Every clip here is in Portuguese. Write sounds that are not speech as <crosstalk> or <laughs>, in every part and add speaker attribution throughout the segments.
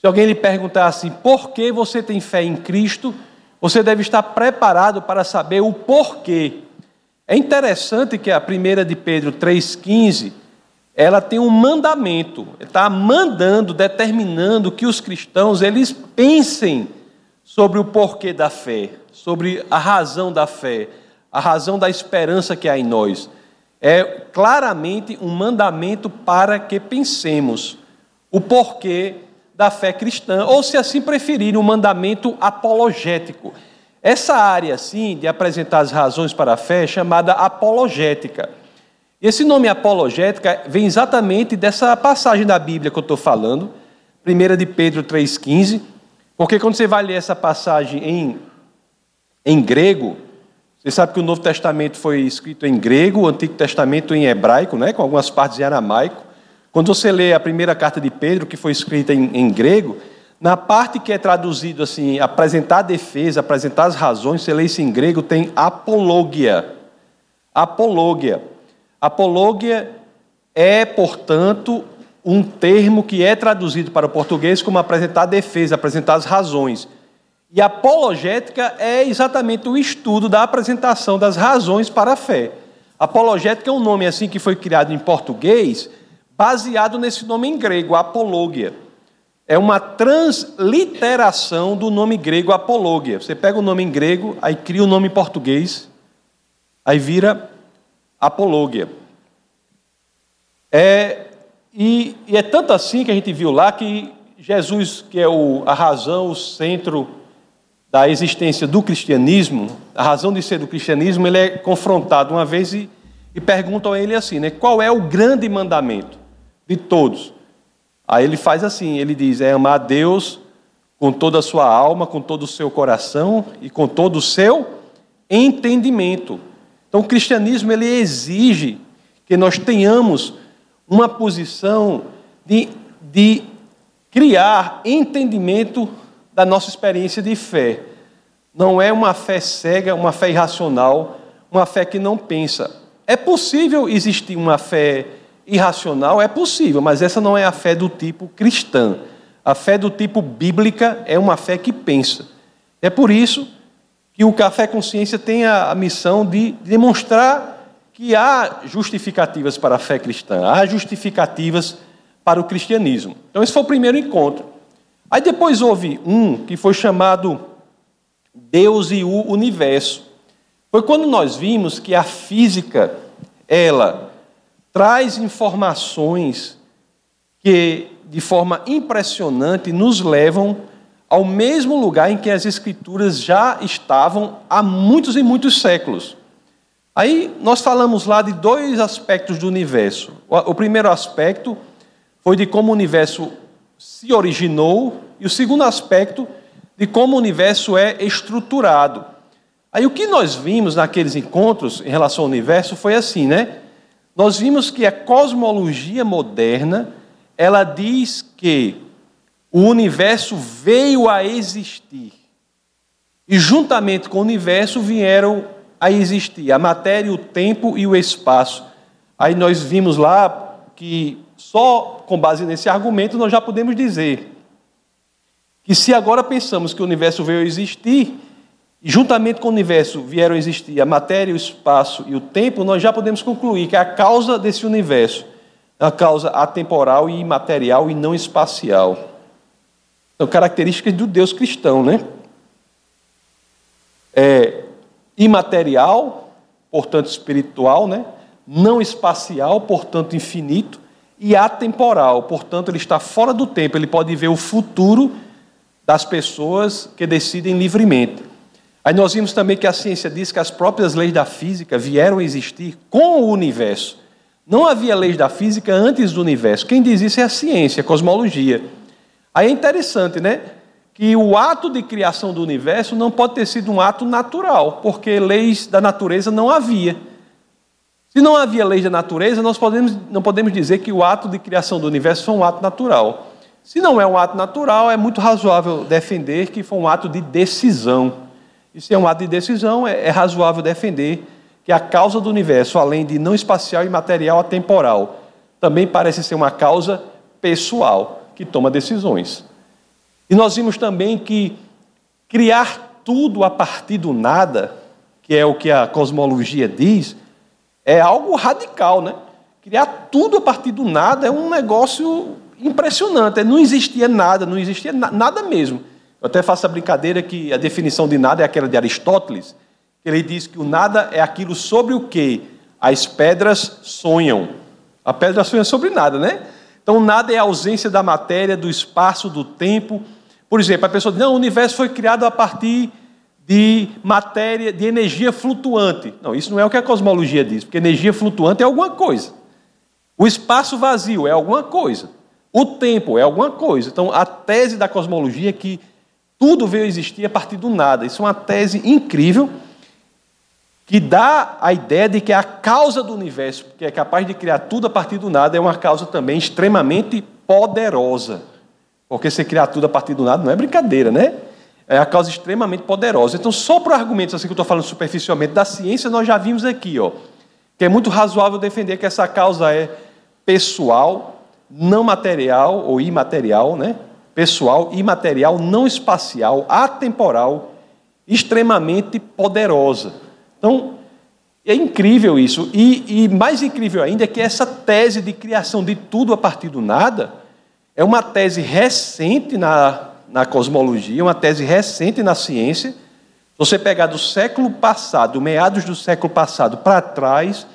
Speaker 1: Se alguém lhe perguntar assim, por que você tem fé em Cristo? Você deve estar preparado para saber o porquê. É interessante que a primeira de Pedro 3,15, ela tem um mandamento, está mandando, determinando que os cristãos eles pensem sobre o porquê da fé, sobre a razão da fé, a razão da esperança que há em nós. É claramente um mandamento para que pensemos o porquê da fé cristã, ou se assim preferirem, um mandamento apologético. Essa área, assim, de apresentar as razões para a fé é chamada apologética. Esse nome apologética vem exatamente dessa passagem da Bíblia que eu estou falando, 1 de Pedro 3,15, porque quando você vai ler essa passagem em, em grego, você sabe que o Novo Testamento foi escrito em grego, o Antigo Testamento em hebraico, né, com algumas partes em aramaico. Quando você lê a primeira carta de Pedro, que foi escrita em, em grego, na parte que é traduzido assim, apresentar a defesa, apresentar as razões, você lê isso em grego, tem apologia. Apologia. Apologia é, portanto, um termo que é traduzido para o português como apresentar a defesa, apresentar as razões. E apologética é exatamente o estudo da apresentação das razões para a fé. Apologética é um nome assim que foi criado em português baseado nesse nome em grego, apologia. É uma transliteração do nome grego apologia. Você pega o nome em grego, aí cria o nome em português, aí vira apologia. É, e, e, é tanto assim que a gente viu lá que Jesus, que é o, a razão, o centro da existência do cristianismo, a razão de ser do cristianismo, ele é confrontado uma vez e, e perguntam a ele assim, né, qual é o grande mandamento? De todos. Aí ele faz assim, ele diz: é amar a Deus com toda a sua alma, com todo o seu coração e com todo o seu entendimento. Então o cristianismo ele exige que nós tenhamos uma posição de, de criar entendimento da nossa experiência de fé. Não é uma fé cega, uma fé irracional, uma fé que não pensa. É possível existir uma fé irracional é possível, mas essa não é a fé do tipo cristã. A fé do tipo bíblica é uma fé que pensa. É por isso que o Café Consciência tem a, missão de demonstrar que há justificativas para a fé cristã, há justificativas para o cristianismo. Então, esse foi o primeiro encontro. Aí depois houve um que foi chamado Deus e o Universo. Foi quando nós vimos que a física, ela traz informações que, de forma impressionante, nos levam ao mesmo lugar em que as Escrituras já estavam há muitos e muitos séculos. Aí nós falamos lá de dois aspectos do universo. O primeiro aspecto foi de como o universo se originou, e o segundo aspecto de como o universo é estruturado. Aí o que nós vimos naqueles encontros em relação ao universo foi assim, né? Nós vimos que a cosmologia moderna, ela diz que o universo veio a existir. E juntamente com o universo vieram a existir a matéria, o tempo e o espaço. Aí nós vimos lá que só com base nesse argumento nós já podemos dizer que se agora pensamos que o universo veio a existir, juntamente com o universo vieram existir a matéria, o espaço e o tempo, nós já podemos concluir que a causa desse universo é uma causa atemporal e imaterial e não espacial. São características do Deus cristão, né? É imaterial, portanto espiritual, né? Não espacial, portanto infinito, e atemporal, portanto ele está fora do tempo, ele pode ver o futuro das pessoas que decidem livremente. Aí nós vimos também que a ciência diz que as próprias leis da física vieram a existir com o universo. Não havia leis da física antes do universo. Quem diz isso é a ciência, a cosmologia. Aí é interessante, né? Que o ato de criação do universo não pode ter sido um ato natural, porque leis da natureza não havia. Se não havia leis da natureza, nós podemos, não podemos dizer que o ato de criação do universo foi um ato natural. Se não é um ato natural, é muito razoável defender que foi um ato de decisão. Isso é um ato de decisão, é, é razoável defender que a causa do universo, além de não espacial e material atemporal, também parece ser uma causa pessoal que toma decisões. E nós vimos também que criar tudo a partir do nada, que é o que a cosmologia diz, é algo radical, né? Criar tudo a partir do nada é um negócio impressionante. Não existia nada, não existia nada mesmo. Eu até faço a brincadeira que a definição de nada é aquela de Aristóteles, que ele diz que o nada é aquilo sobre o que as pedras sonham. A pedra sonha sobre nada, né? Então, nada é a ausência da matéria, do espaço, do tempo. Por exemplo, a pessoa diz: não, o universo foi criado a partir de matéria, de energia flutuante. Não, isso não é o que a cosmologia diz, porque energia flutuante é alguma coisa. O espaço vazio é alguma coisa. O tempo é alguma coisa. Então, a tese da cosmologia é que tudo veio existir a partir do nada. Isso é uma tese incrível que dá a ideia de que a causa do universo, que é capaz de criar tudo a partir do nada, é uma causa também extremamente poderosa. Porque você criar tudo a partir do nada não é brincadeira, né? É a causa extremamente poderosa. Então, só por argumentos assim que eu estou falando superficialmente da ciência, nós já vimos aqui, ó, que é muito razoável defender que essa causa é pessoal, não material ou imaterial, né? Pessoal, imaterial, não espacial, atemporal, extremamente poderosa. Então, é incrível isso. E, e, mais incrível ainda é que essa tese de criação de tudo a partir do nada é uma tese recente na, na cosmologia, uma tese recente na ciência. Se você pegar do século passado, meados do século passado para trás,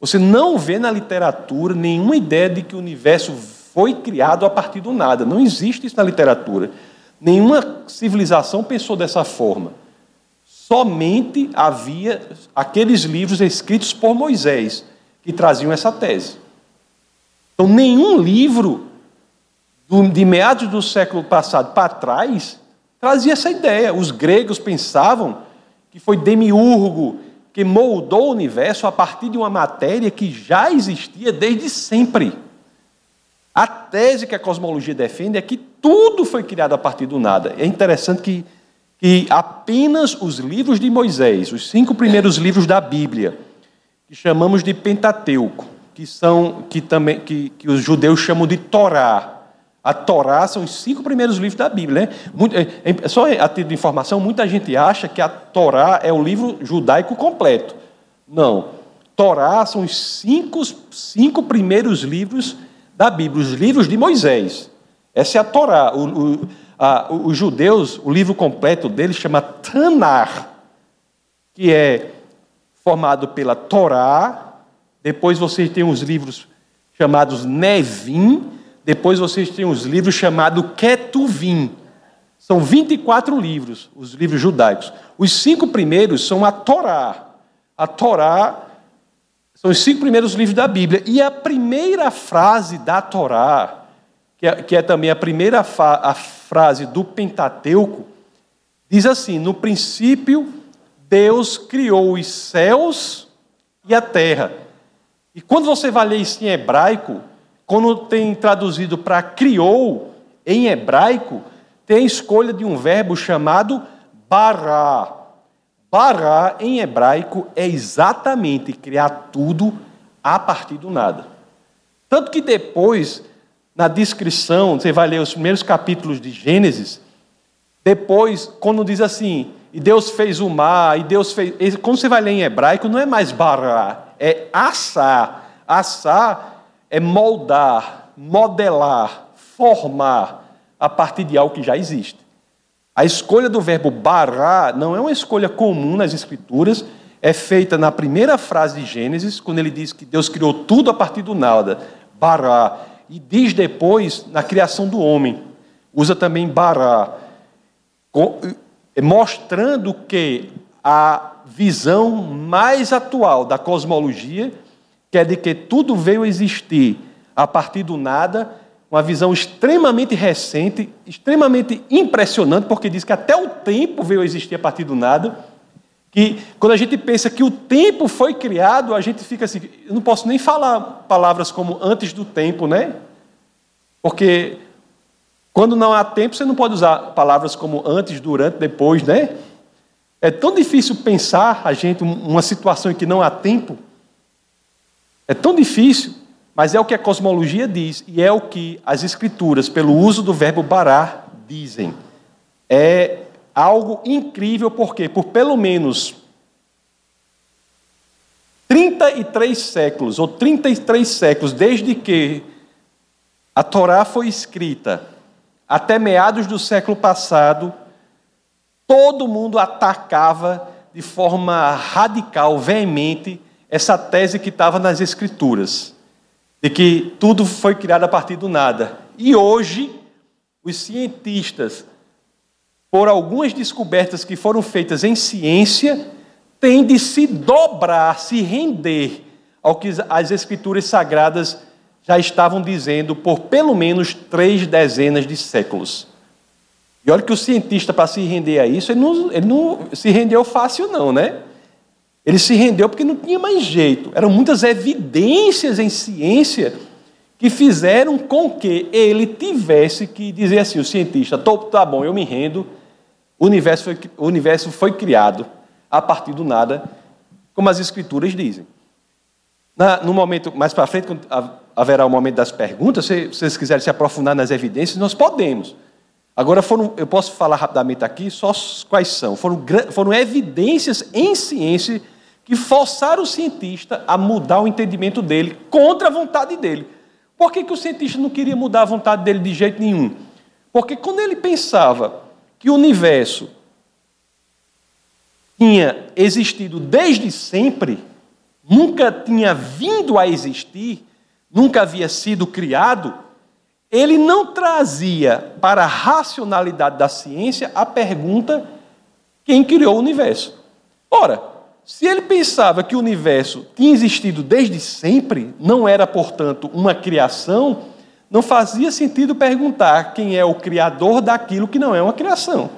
Speaker 1: você não vê na literatura nenhuma ideia de que o universo foi criado a partir do nada. Não existe isso na literatura. Nenhuma civilização pensou dessa forma. Somente havia aqueles livros escritos por Moisés que traziam essa tese. Então, nenhum livro de meados do século passado para trás trazia essa ideia. Os gregos pensavam que foi Demiurgo que moldou o universo a partir de uma matéria que já existia desde sempre. A tese que a cosmologia defende é que tudo foi criado a partir do nada. É interessante que, que apenas os livros de Moisés, os cinco primeiros livros da Bíblia, que chamamos de Pentateuco, que são que também que, que os judeus chamam de Torá, a Torá são os cinco primeiros livros da Bíblia. Né? Muito, é, é, só a título de informação, muita gente acha que a Torá é o livro judaico completo. Não. Torá são os cinco, cinco primeiros livros da Bíblia, os livros de Moisés. Essa é a Torá. O, o, a, os judeus, o livro completo deles chama Tanar, que é formado pela Torá. Depois vocês têm os livros chamados Nevim, depois vocês têm os livros chamados Ketuvim. São 24 livros, os livros judaicos. Os cinco primeiros são a Torá. A Torá são os cinco primeiros livros da Bíblia. E a primeira frase da Torá, que é, que é também a primeira a frase do Pentateuco, diz assim: No princípio, Deus criou os céus e a terra. E quando você vai ler isso em hebraico, quando tem traduzido para criou, em hebraico, tem a escolha de um verbo chamado bará. Bará, em hebraico, é exatamente criar tudo a partir do nada. Tanto que depois, na descrição, você vai ler os primeiros capítulos de Gênesis, depois, quando diz assim, e Deus fez o mar, e Deus fez. Quando você vai ler em hebraico, não é mais bará, é assá. Assá é moldar, modelar, formar a partir de algo que já existe. A escolha do verbo bará não é uma escolha comum nas Escrituras, é feita na primeira frase de Gênesis, quando ele diz que Deus criou tudo a partir do nada, bará, e diz depois na criação do homem, usa também bará, mostrando que a visão mais atual da cosmologia que é de que tudo veio existir a partir do nada, uma visão extremamente recente, extremamente impressionante, porque diz que até o tempo veio existir a partir do nada. Que quando a gente pensa que o tempo foi criado, a gente fica assim, eu não posso nem falar palavras como antes do tempo, né? Porque quando não há tempo, você não pode usar palavras como antes, durante, depois, né? É tão difícil pensar a gente uma situação em que não há tempo. É tão difícil, mas é o que a cosmologia diz e é o que as escrituras, pelo uso do verbo barar, dizem. É algo incrível, porque por pelo menos 33 séculos, ou 33 séculos, desde que a Torá foi escrita, até meados do século passado, todo mundo atacava de forma radical, veemente, essa tese que estava nas Escrituras, de que tudo foi criado a partir do nada. E hoje, os cientistas, por algumas descobertas que foram feitas em ciência, têm de se dobrar, se render ao que as Escrituras sagradas já estavam dizendo por pelo menos três dezenas de séculos. E olha que o cientista, para se render a isso, ele não, ele não se rendeu fácil, não, né? Ele se rendeu porque não tinha mais jeito. Eram muitas evidências em ciência que fizeram com que ele tivesse que dizer assim: o cientista, tá bom, eu me rendo, o universo foi, o universo foi criado a partir do nada, como as escrituras dizem. Na, no momento mais para frente, quando haverá o momento das perguntas, se vocês quiserem se aprofundar nas evidências, nós podemos. Agora, foram, eu posso falar rapidamente aqui só quais são. Foram, foram evidências em ciência que forçaram o cientista a mudar o entendimento dele contra a vontade dele. Por que, que o cientista não queria mudar a vontade dele de jeito nenhum? Porque quando ele pensava que o universo tinha existido desde sempre, nunca tinha vindo a existir, nunca havia sido criado, ele não trazia para a racionalidade da ciência a pergunta: quem criou o universo? Ora, se ele pensava que o universo tinha existido desde sempre, não era, portanto, uma criação, não fazia sentido perguntar quem é o criador daquilo que não é uma criação.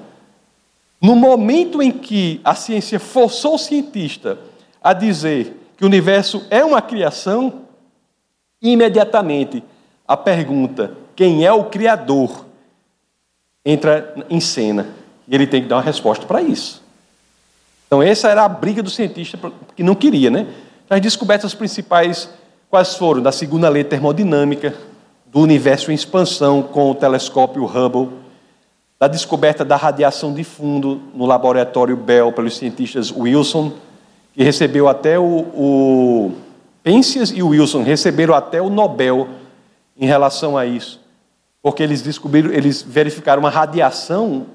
Speaker 1: No momento em que a ciência forçou o cientista a dizer que o universo é uma criação, imediatamente a pergunta: quem é o criador? entra em cena. E ele tem que dar uma resposta para isso. Então, essa era a briga do cientista que não queria, né? As descobertas principais, quais foram? Da segunda lei termodinâmica, do universo em expansão com o telescópio Hubble, da descoberta da radiação de fundo no laboratório Bell pelos cientistas Wilson, que recebeu até o, o e Wilson receberam até o Nobel em relação a isso, porque eles descobriram, eles verificaram uma radiação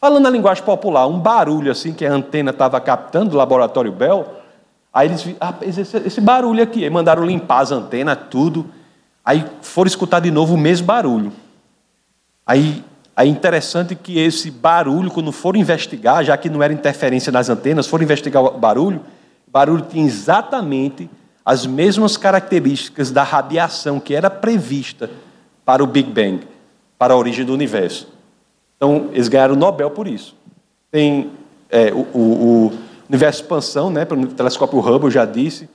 Speaker 1: Falando na linguagem popular, um barulho assim que a antena estava captando do laboratório Bell. Aí eles ah, esse, esse barulho aqui, aí mandaram limpar as antenas, tudo. Aí foram escutar de novo o mesmo barulho. Aí é interessante que esse barulho, quando foram investigar, já que não era interferência nas antenas, foram investigar o barulho, o barulho tinha exatamente as mesmas características da radiação que era prevista para o Big Bang, para a origem do universo. Então, eles ganharam o Nobel por isso. Tem é, o, o, o, universo expansão, né, pelo telescópio Hubble, já disse,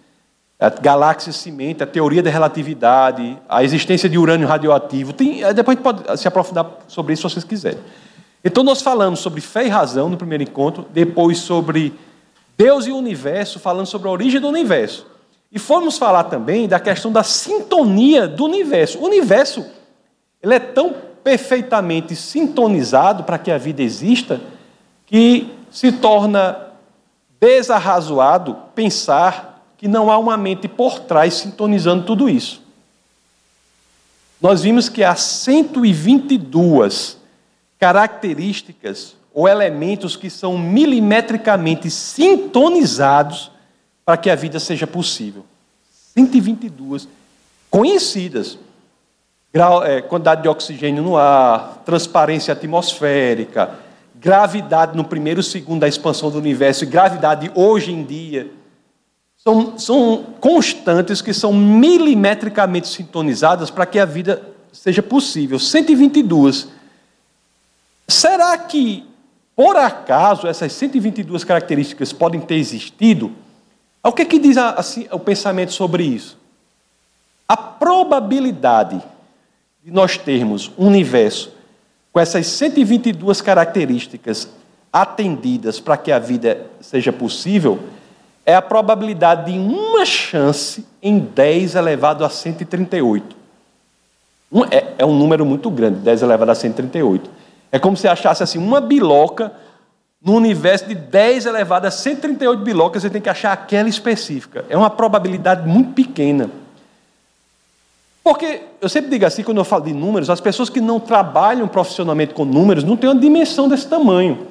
Speaker 1: a galáxia cimenta, a teoria da relatividade, a existência de urânio radioativo. Tem, é, depois a gente pode se aprofundar sobre isso se vocês quiserem. Então, nós falamos sobre fé e razão no primeiro encontro, depois sobre Deus e o universo, falando sobre a origem do universo. E fomos falar também da questão da sintonia do universo. O universo ele é tão perfeitamente sintonizado para que a vida exista, que se torna desarrazoado pensar que não há uma mente por trás sintonizando tudo isso. Nós vimos que há 122 características ou elementos que são milimetricamente sintonizados para que a vida seja possível. 122 conhecidas grau, é, quantidade de oxigênio no ar, transparência atmosférica, gravidade no primeiro segundo da expansão do universo e gravidade hoje em dia. São, são constantes que são milimetricamente sintonizadas para que a vida seja possível. 122. Será que, por acaso, essas 122 características podem ter existido? O que, é que diz assim, o pensamento sobre isso? A probabilidade de nós termos um universo com essas 122 características atendidas para que a vida seja possível, é a probabilidade de uma chance em 10 elevado a 138. Um, é, é um número muito grande, 10 elevado a 138. É como se achasse assim uma biloca no universo de 10 elevado a 138 bilocas, você tem que achar aquela específica. É uma probabilidade muito pequena. Porque eu sempre digo assim, quando eu falo de números, as pessoas que não trabalham profissionalmente com números não têm uma dimensão desse tamanho.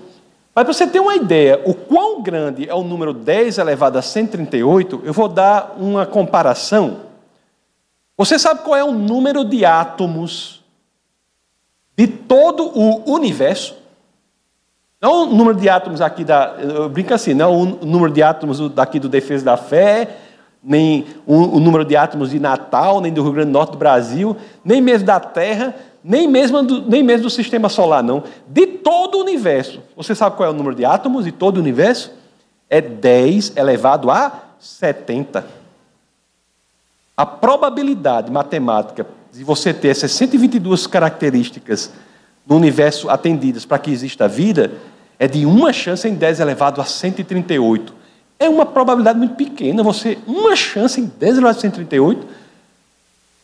Speaker 1: Mas para você ter uma ideia, o quão grande é o número 10 elevado a 138, eu vou dar uma comparação. Você sabe qual é o número de átomos de todo o universo? Não o número de átomos aqui da. Eu brinco assim, não o número de átomos daqui do Defesa da Fé, nem o, número de átomos de Natal, nem do Rio Grande do Norte do Brasil, nem mesmo da Terra, nem mesmo do, nem mesmo do sistema solar, não. De todo o universo. Você sabe qual é o número de átomos de todo o universo? É 10 elevado a 70. A probabilidade matemática de você ter essas 122 características no universo atendidas para que exista vida é de uma chance em 10 elevado a 138 é uma probabilidade muito pequena, você, uma chance em 10 elevado a 138.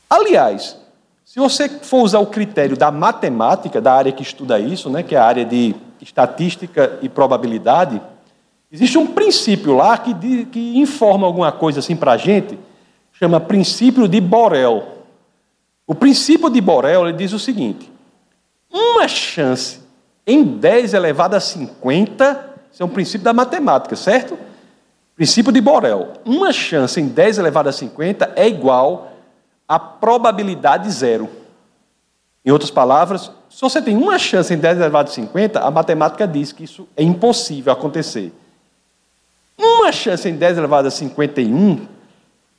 Speaker 1: Aliás, se você for usar o critério da matemática, da área que estuda isso, né, que é a área de estatística e probabilidade, existe um princípio lá que, que informa alguma coisa assim para a gente, chama princípio de Borel. O princípio de Borel ele diz o seguinte: uma chance em 10 elevado a 50, isso é um princípio da matemática, certo? Princípio de Borel. Uma chance em 10 elevado a 50 é igual a probabilidade zero. Em outras palavras, se você tem uma chance em 10 elevado a 50, a matemática diz que isso é impossível acontecer. Uma chance em 10 elevado a 51,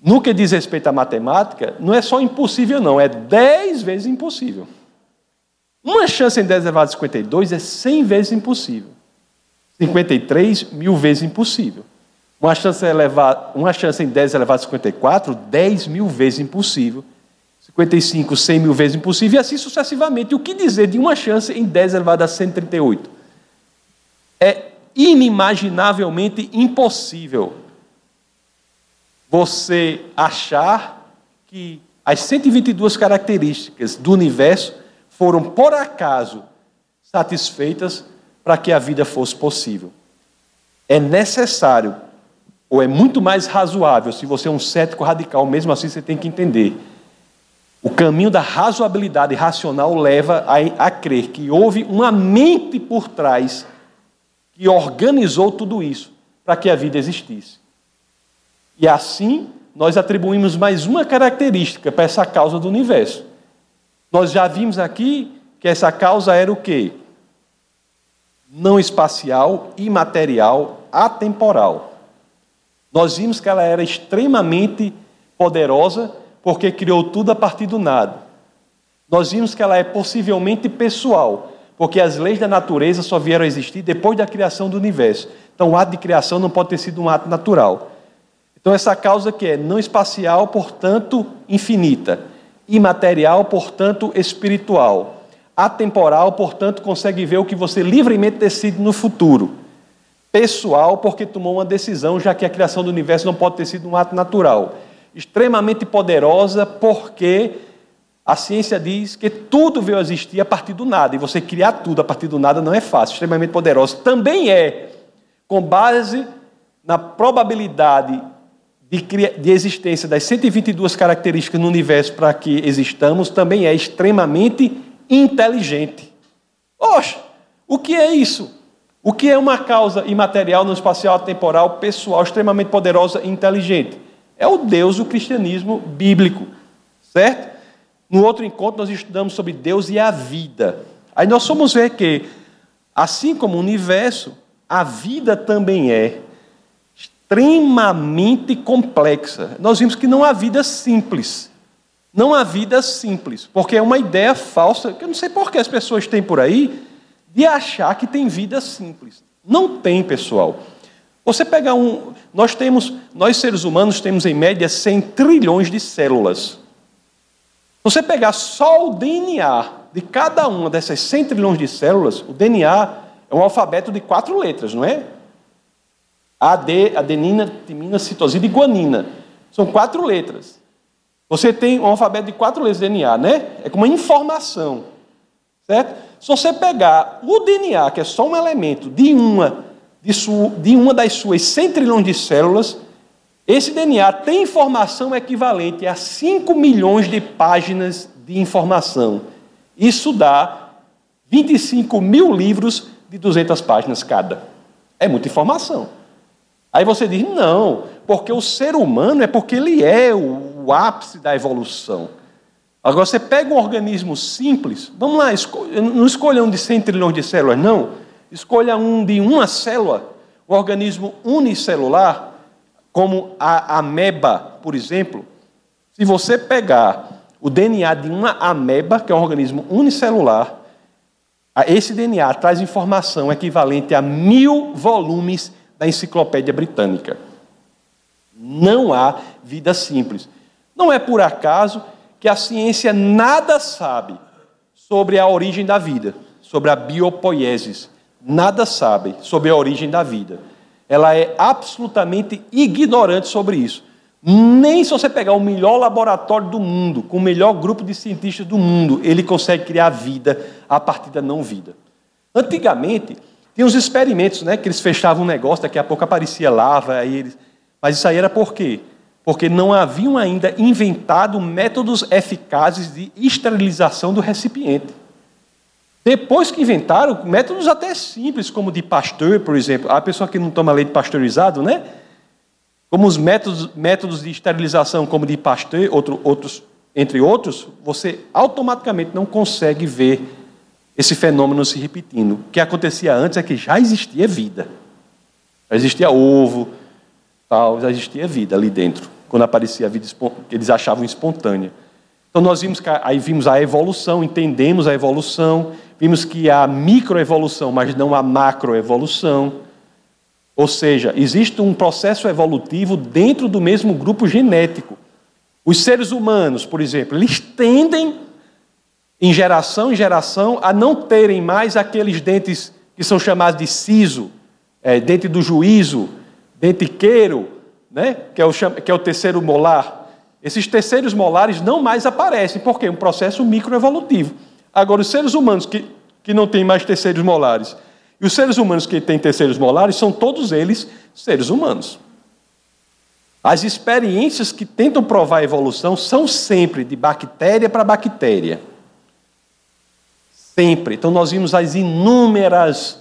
Speaker 1: no que diz respeito à matemática, não é só impossível, não, é 10 vezes impossível. Uma chance em 10 elevado a 52 é 100 vezes impossível. 53 mil vezes impossível. Uma chance, elevada, uma chance em 10 elevado a 54, 10 mil vezes impossível. 55, 100 mil vezes impossível, e assim sucessivamente. O que dizer de uma chance em 10 elevado a 138? É inimaginavelmente impossível você achar que as 122 características do universo foram, por acaso, satisfeitas para que a vida fosse possível. É necessário ou é muito mais razoável, se você é um cético radical, mesmo assim você tem que entender. O caminho da razoabilidade racional leva a, a crer que houve uma mente por trás que organizou tudo isso para que a vida existisse. E assim, nós atribuímos mais uma característica para essa causa do universo. Nós já vimos aqui que essa causa era o quê? Não espacial, imaterial, atemporal. Nós vimos que ela era extremamente poderosa porque criou tudo a partir do nada. Nós vimos que ela é possivelmente pessoal, porque as leis da natureza só vieram a existir depois da criação do universo. Então, o ato de criação não pode ter sido um ato natural. Então, essa causa que é não espacial, portanto, infinita. Imaterial, portanto, espiritual. Atemporal, portanto, consegue ver o que você livremente decide no futuro pessoal porque tomou uma decisão, já que a criação do universo não pode ter sido um ato natural. Extremamente poderosa porque a ciência diz que tudo veio a existir a partir do nada, e você criar tudo a partir do nada não é fácil. Extremamente poderosa também é, com base na probabilidade de, de existência das 122 características no universo para que existamos, também é extremamente inteligente. Oxe, o que é isso? O que é uma causa imaterial no espacial temporal, pessoal, extremamente poderosa e inteligente? É o Deus do cristianismo bíblico, certo? No outro encontro nós estudamos sobre Deus e a vida. Aí nós vamos ver que, assim como o universo, a vida também é extremamente complexa. Nós vimos que não há vida simples. Não há vida simples, porque é uma ideia falsa, que eu não sei por que as pessoas têm por aí, de achar que tem vida simples. Não tem, pessoal. Você pega um. Nós temos, nós seres humanos temos em média 100 trilhões de células. Você pegar só o DNA de cada uma dessas 100 trilhões de células, o DNA é um alfabeto de quatro letras, não é? AD, adenina, timina, citosina e guanina. São quatro letras. Você tem um alfabeto de quatro letras de DNA, né? É como uma informação, certo? Se você pegar o DNA, que é só um elemento de uma, de, sua, de uma das suas 100 trilhões de células, esse DNA tem informação equivalente a 5 milhões de páginas de informação. Isso dá 25 mil livros de 200 páginas cada. É muita informação. Aí você diz, não, porque o ser humano é porque ele é o, o ápice da evolução. Agora você pega um organismo simples, vamos lá, não escolha um de 100 trilhões de células, não. Escolha um de uma célula, um organismo unicelular, como a ameba, por exemplo. Se você pegar o DNA de uma ameba, que é um organismo unicelular, esse DNA traz informação equivalente a mil volumes da enciclopédia britânica. Não há vida simples. Não é por acaso que a ciência nada sabe sobre a origem da vida, sobre a biopoiesis. Nada sabe sobre a origem da vida. Ela é absolutamente ignorante sobre isso. Nem se você pegar o melhor laboratório do mundo, com o melhor grupo de cientistas do mundo, ele consegue criar vida a partir da não vida. Antigamente, tinha uns experimentos, né, que eles fechavam um negócio, daqui a pouco aparecia lava, aí eles... mas isso aí era por quê? Porque não haviam ainda inventado métodos eficazes de esterilização do recipiente. Depois que inventaram, métodos até simples, como de Pasteur, por exemplo, a pessoa que não toma leite pasteurizado, né? Como os métodos, métodos de esterilização, como de Pasteur, outro, outros, entre outros, você automaticamente não consegue ver esse fenômeno se repetindo. O que acontecia antes é que já existia vida. Já existia ovo, tal, já existia vida ali dentro, quando aparecia a vida que eles achavam espontânea. Então nós vimos que aí vimos a evolução, entendemos a evolução, vimos que há microevolução, mas não há macroevolução. Ou seja, existe um processo evolutivo dentro do mesmo grupo genético. Os seres humanos, por exemplo, eles tendem, em geração em geração, a não terem mais aqueles dentes que são chamados de siso, é, dente do juízo, dente queiro, né? que, é o, que é o terceiro molar. Esses terceiros molares não mais aparecem, porque é um processo microevolutivo. Agora, os seres humanos que, que não têm mais terceiros molares e os seres humanos que têm terceiros molares são todos eles seres humanos. As experiências que tentam provar a evolução são sempre de bactéria para bactéria. Sempre. Então nós vimos as inúmeras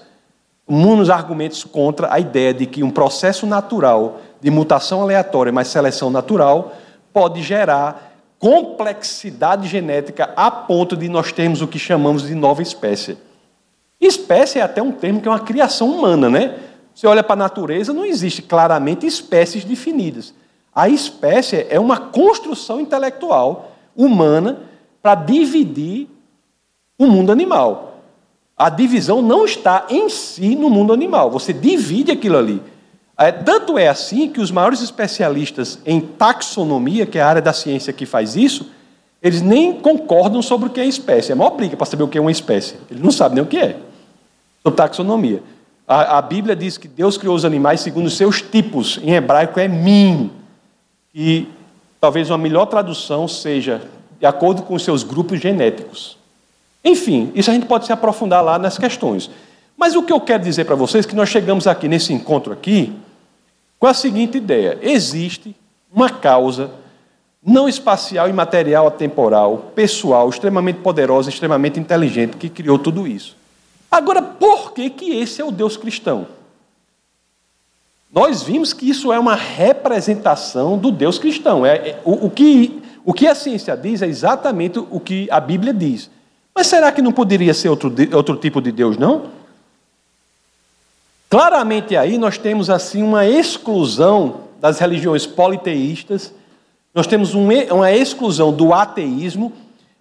Speaker 1: inúmeros argumentos contra a ideia de que um processo natural de mutação aleatória, mas seleção natural, pode gerar complexidade genética a ponto de nós termos o que chamamos de nova espécie. Espécie é até um termo que é uma criação humana, né? Você olha para a natureza, não existe claramente espécies definidas. A espécie é uma construção intelectual humana para dividir o mundo animal. A divisão não está em si no mundo animal, você divide aquilo ali. É, tanto é assim que os maiores especialistas em taxonomia, que é a área da ciência que faz isso, eles nem concordam sobre o que é espécie. É a maior briga para saber o que é uma espécie. Eles não sabem nem o que é. Sobre taxonomia. A, a, Bíblia diz que Deus criou os animais segundo os seus tipos. Em hebraico é min. E talvez uma melhor tradução seja de acordo com os seus grupos genéticos. Enfim, isso a gente pode se aprofundar lá nas questões. Mas o que eu quero dizer para vocês é que nós chegamos aqui nesse encontro aqui com a seguinte ideia: existe uma causa não espacial, imaterial, atemporal, pessoal, extremamente poderosa, extremamente inteligente, que criou tudo isso. Agora, por que, que esse é o Deus cristão? Nós vimos que isso é uma representação do Deus cristão. É, é o, o, que, o que a ciência diz é exatamente o que a Bíblia diz. Mas será que não poderia ser outro, outro tipo de Deus, não? Claramente aí nós temos assim uma exclusão das religiões politeístas nós temos um, uma exclusão do ateísmo,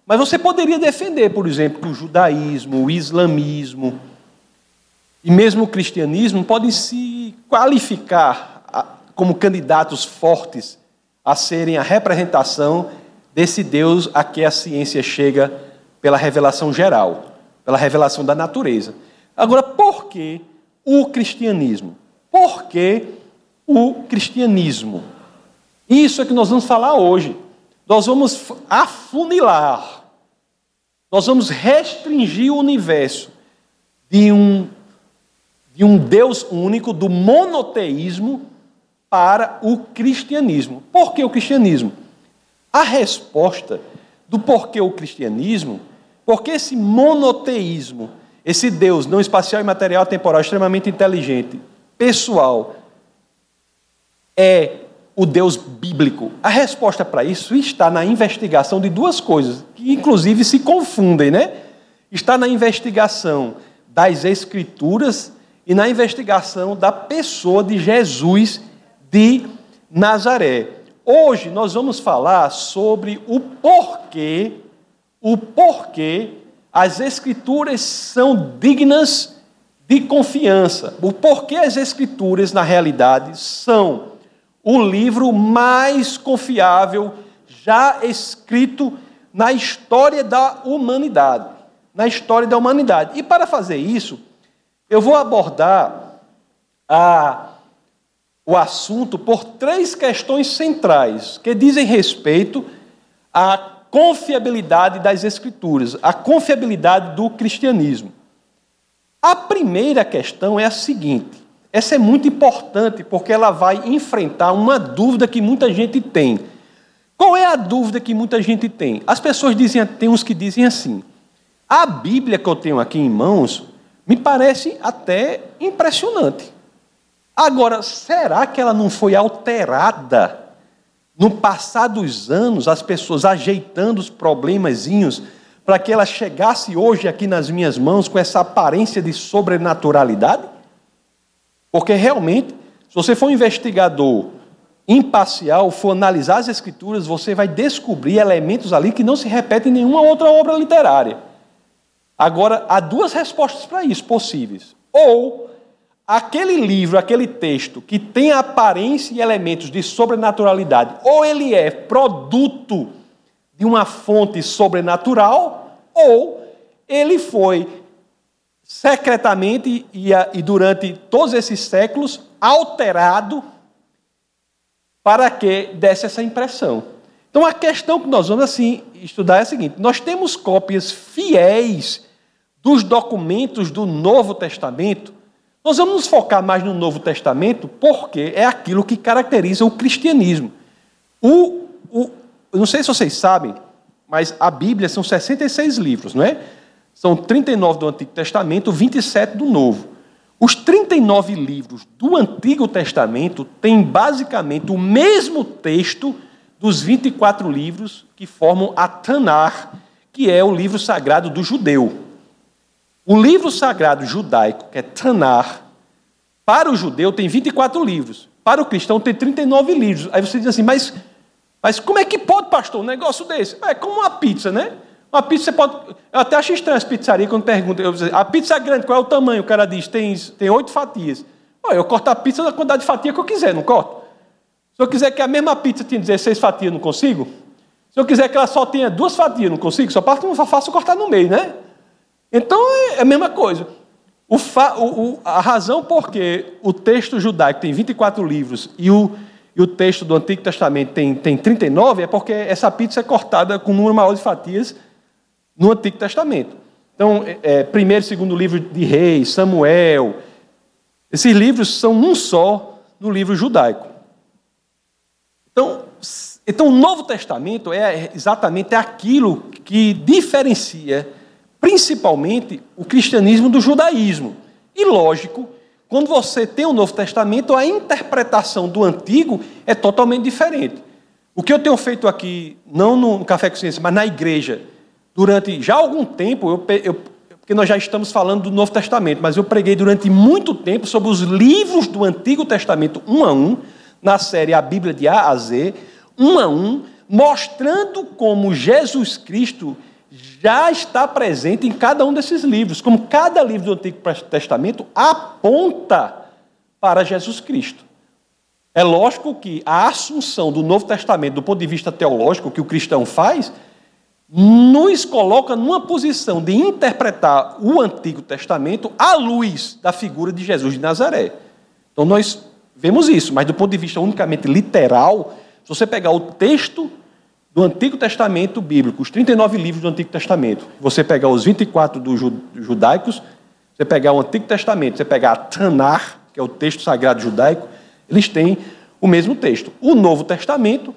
Speaker 1: mas você poderia defender, por exemplo, que o judaísmo, o islamismo e mesmo o cristianismo podem se qualificar como candidatos fortes a serem a representação desse Deus a que a ciência chega pela revelação geral, pela revelação da natureza. Agora, por que o cristianismo? Por que o cristianismo? Isso é que nós vamos falar hoje. Nós vamos afunilar nós vamos restringir o universo de um, de um Deus único, do monoteísmo, para o cristianismo. Por que o cristianismo? A resposta do porquê o cristianismo, porque esse monoteísmo, esse Deus não espacial e material temporal, extremamente inteligente, pessoal, é o Deus bíblico? A resposta para isso está na investigação de duas coisas, que inclusive se confundem, né? Está na investigação das Escrituras e na investigação da pessoa de Jesus de Nazaré. Hoje nós vamos falar sobre o porquê, o porquê as Escrituras são dignas de confiança. O porquê as Escrituras, na realidade, são o livro mais confiável já escrito na história da humanidade. Na história da humanidade. E para fazer isso, eu vou abordar a, o assunto por três questões centrais que dizem respeito à confiabilidade das Escrituras, à confiabilidade do cristianismo. A primeira questão é a seguinte: essa é muito importante porque ela vai enfrentar uma dúvida que muita gente tem. Qual é a dúvida que muita gente tem? As pessoas dizem, tem uns que dizem assim: a Bíblia que eu tenho aqui em mãos me parece até impressionante. Agora, será que ela não foi alterada no passar dos anos, as pessoas ajeitando os problemazinhos para que ela chegasse hoje aqui nas minhas mãos com essa aparência de sobrenaturalidade? Porque realmente, se você for um investigador imparcial, for analisar as escrituras, você vai descobrir elementos ali que não se repetem em nenhuma outra obra literária. Agora, há duas respostas para isso possíveis. Ou aquele livro, aquele texto que tem aparência e elementos de sobrenaturalidade, ou ele é produto de uma fonte sobrenatural, ou ele foi secretamente e, durante todos esses séculos alterado para que desse essa impressão. Então a questão que nós vamos assim estudar é a seguinte: nós temos cópias fiéis dos documentos do Novo Testamento. Nós vamos nos focar mais no Novo Testamento porque é aquilo que caracteriza o cristianismo. O, o, eu não sei se vocês sabem, mas a Bíblia são 66 livros, não é? São 39 do Antigo Testamento, 27 do Novo. Os 39 livros do Antigo Testamento têm basicamente o mesmo texto dos 24 livros que formam a Tanar, que é o livro sagrado do judeu. O livro sagrado judaico, que é Tanar, para o judeu tem 24 livros, para o cristão tem 39 livros. Aí você diz assim, mas, mas como é que pode, pastor, um negócio desse? É como uma pizza, né? Uma pizza você pode. Eu até acho estranho as pizzarias quando perguntam. A pizza é grande, qual é o tamanho? O cara diz, tem, tem oito fatias. eu corto a pizza da quantidade de fatia que eu quiser, não corto? Se eu quiser que a mesma pizza tenha 16 fatias, não consigo? Se eu quiser que ela só tenha duas fatias, não consigo? Só faço cortar no meio, né? Então é a mesma coisa. O, o, a razão por que o texto judaico tem 24 livros e o, e o texto do Antigo Testamento tem, tem 39 é porque essa pizza é cortada com um número maior de fatias no Antigo Testamento. Então, é, é, primeiro e segundo livro de Reis, Samuel, esses livros são um só no livro judaico. Então, então o Novo Testamento é exatamente aquilo que diferencia principalmente o cristianismo do judaísmo. E lógico, quando você tem o Novo Testamento, a interpretação do Antigo é totalmente diferente. O que eu tenho feito aqui, não no Café com Ciência, mas na igreja, durante já algum tempo, eu, eu, porque nós já estamos falando do Novo Testamento, mas eu preguei durante muito tempo sobre os livros do Antigo Testamento, um a um, na série A Bíblia de A a Z, um a um, mostrando como Jesus Cristo já está presente em cada um desses livros, como cada livro do Antigo Testamento aponta para Jesus Cristo. É lógico que a assunção do Novo Testamento, do ponto de vista teológico, que o cristão faz, nos coloca numa posição de interpretar o Antigo Testamento à luz da figura de Jesus de Nazaré. Então nós vemos isso, mas do ponto de vista unicamente literal, se você pegar o texto do Antigo Testamento bíblico, os 39 livros do Antigo Testamento, você pegar os 24 dos judaicos, você pegar o Antigo Testamento, você pegar a Tanar, que é o texto sagrado judaico, eles têm o mesmo texto. O Novo Testamento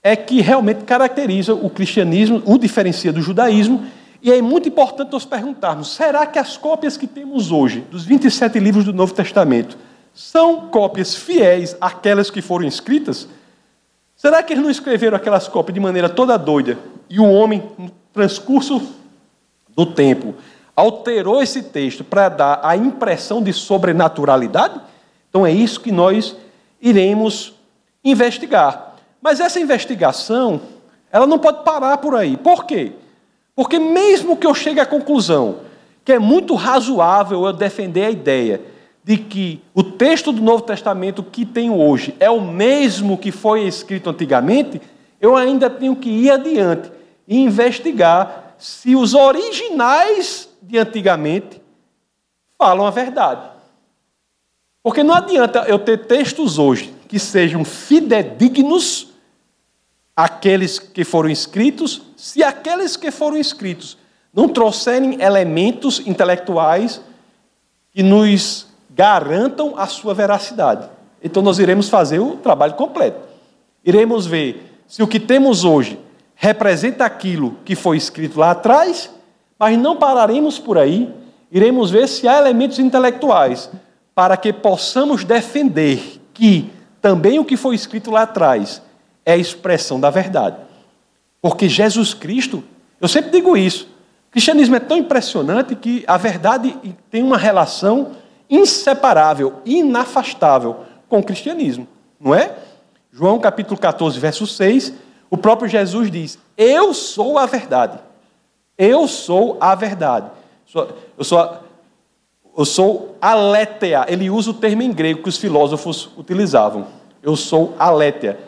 Speaker 1: é que realmente caracteriza o cristianismo, o diferencia do judaísmo, e é muito importante nós perguntarmos: será que as cópias que temos hoje, dos 27 livros do Novo Testamento, são cópias fiéis àquelas que foram escritas? Será que eles não escreveram aquelas cópias de maneira toda doida e o homem, no transcurso do tempo, alterou esse texto para dar a impressão de sobrenaturalidade? Então é isso que nós iremos investigar. Mas essa investigação, ela não pode parar por aí. Por quê? Porque mesmo que eu chegue à conclusão que é muito razoável eu defender a ideia de que o texto do Novo Testamento que tenho hoje é o mesmo que foi escrito antigamente, eu ainda tenho que ir adiante e investigar se os originais de antigamente falam a verdade. Porque não adianta eu ter textos hoje que sejam fidedignos àqueles que foram escritos, se aqueles que foram escritos não trouxerem elementos intelectuais que nos garantam a sua veracidade. Então nós iremos fazer o trabalho completo. Iremos ver se o que temos hoje representa aquilo que foi escrito lá atrás, mas não pararemos por aí. Iremos ver se há elementos intelectuais para que possamos defender que também o que foi escrito lá atrás é a expressão da verdade. Porque Jesus Cristo, eu sempre digo isso, o cristianismo é tão impressionante que a verdade tem uma relação inseparável, inafastável com o cristianismo, não é? João capítulo 14, verso 6, o próprio Jesus diz: Eu sou a verdade. Eu sou a verdade. Eu sou, eu sou aletheia. Ele usa o termo em grego que os filósofos utilizavam. Eu sou aletheia.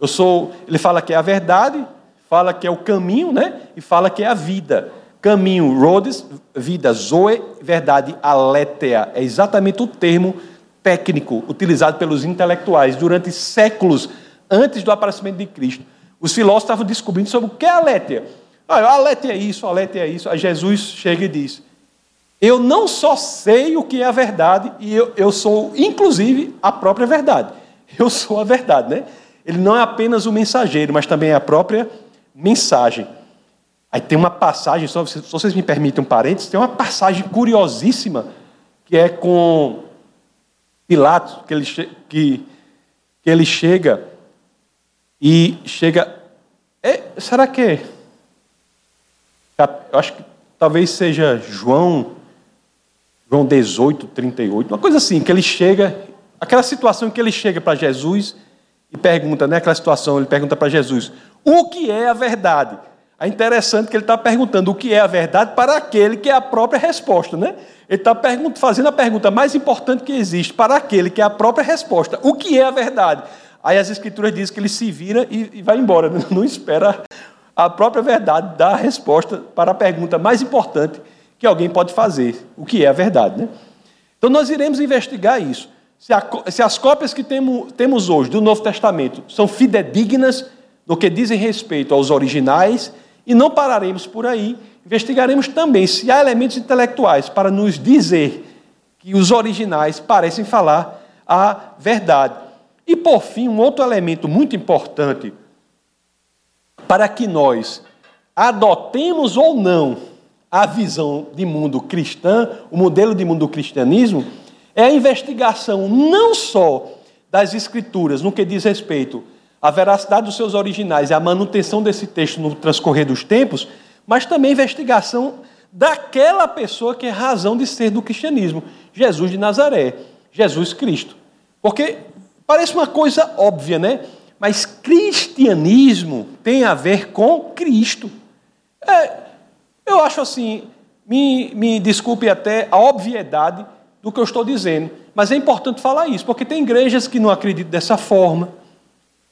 Speaker 1: Eu sou, ele fala que é a verdade, fala que é o caminho, né? E fala que é a vida. Caminho, Rhodes, vida, Zoe, verdade, aletheia. É exatamente o termo técnico utilizado pelos intelectuais durante séculos antes do aparecimento de Cristo. Os filósofos estavam descobrindo sobre o que é aletheia. Ah, aletheia é isso, aletheia é isso. Aí Jesus chega e diz: Eu não só sei o que é a verdade, e eu, eu sou, inclusive, a própria verdade. <laughs> Eu sou a verdade, né? Ele não é apenas o mensageiro, mas também é a própria mensagem. Aí tem uma passagem, só se vocês me permitem um parênteses, tem uma passagem curiosíssima que é com Pilatos, que ele, que, que ele chega e chega. É, será que. Eu acho que talvez seja João, João 18, 38, uma coisa assim, que ele chega, aquela situação que ele chega para Jesus e pergunta, né? Aquela situação, ele pergunta para Jesus: o que é a verdade? É interessante que ele está perguntando o que é a verdade para aquele que é a própria resposta, né? Ele está fazendo a pergunta mais importante que existe para aquele que é a própria resposta. O que é a verdade? Aí as escrituras dizem que ele se vira e, vai embora, né? <laughs> não espera a própria verdade dar a resposta para a pergunta mais importante que alguém pode fazer: o que é a verdade, né? Então nós iremos investigar isso. Se, a, se as cópias que temos, temos hoje do Novo Testamento são fidedignas no que dizem respeito aos originais e não pararemos por aí, investigaremos também se há elementos intelectuais para nos dizer que os originais parecem falar a verdade. E por fim, um outro elemento muito importante para que nós adotemos ou não a visão de mundo cristã, o modelo de mundo do cristianismo, é a investigação não só das escrituras no que diz respeito a veracidade dos seus originais e a manutenção desse texto no transcorrer dos tempos, mas também investigação daquela pessoa que é razão de ser do cristianismo, Jesus de Nazaré, Jesus Cristo. Porque parece uma coisa óbvia, né? Mas cristianismo tem a ver com Cristo. É, eu acho assim, me, me desculpe até a obviedade do que eu estou dizendo, mas é importante falar isso, porque tem igrejas que não acreditam dessa forma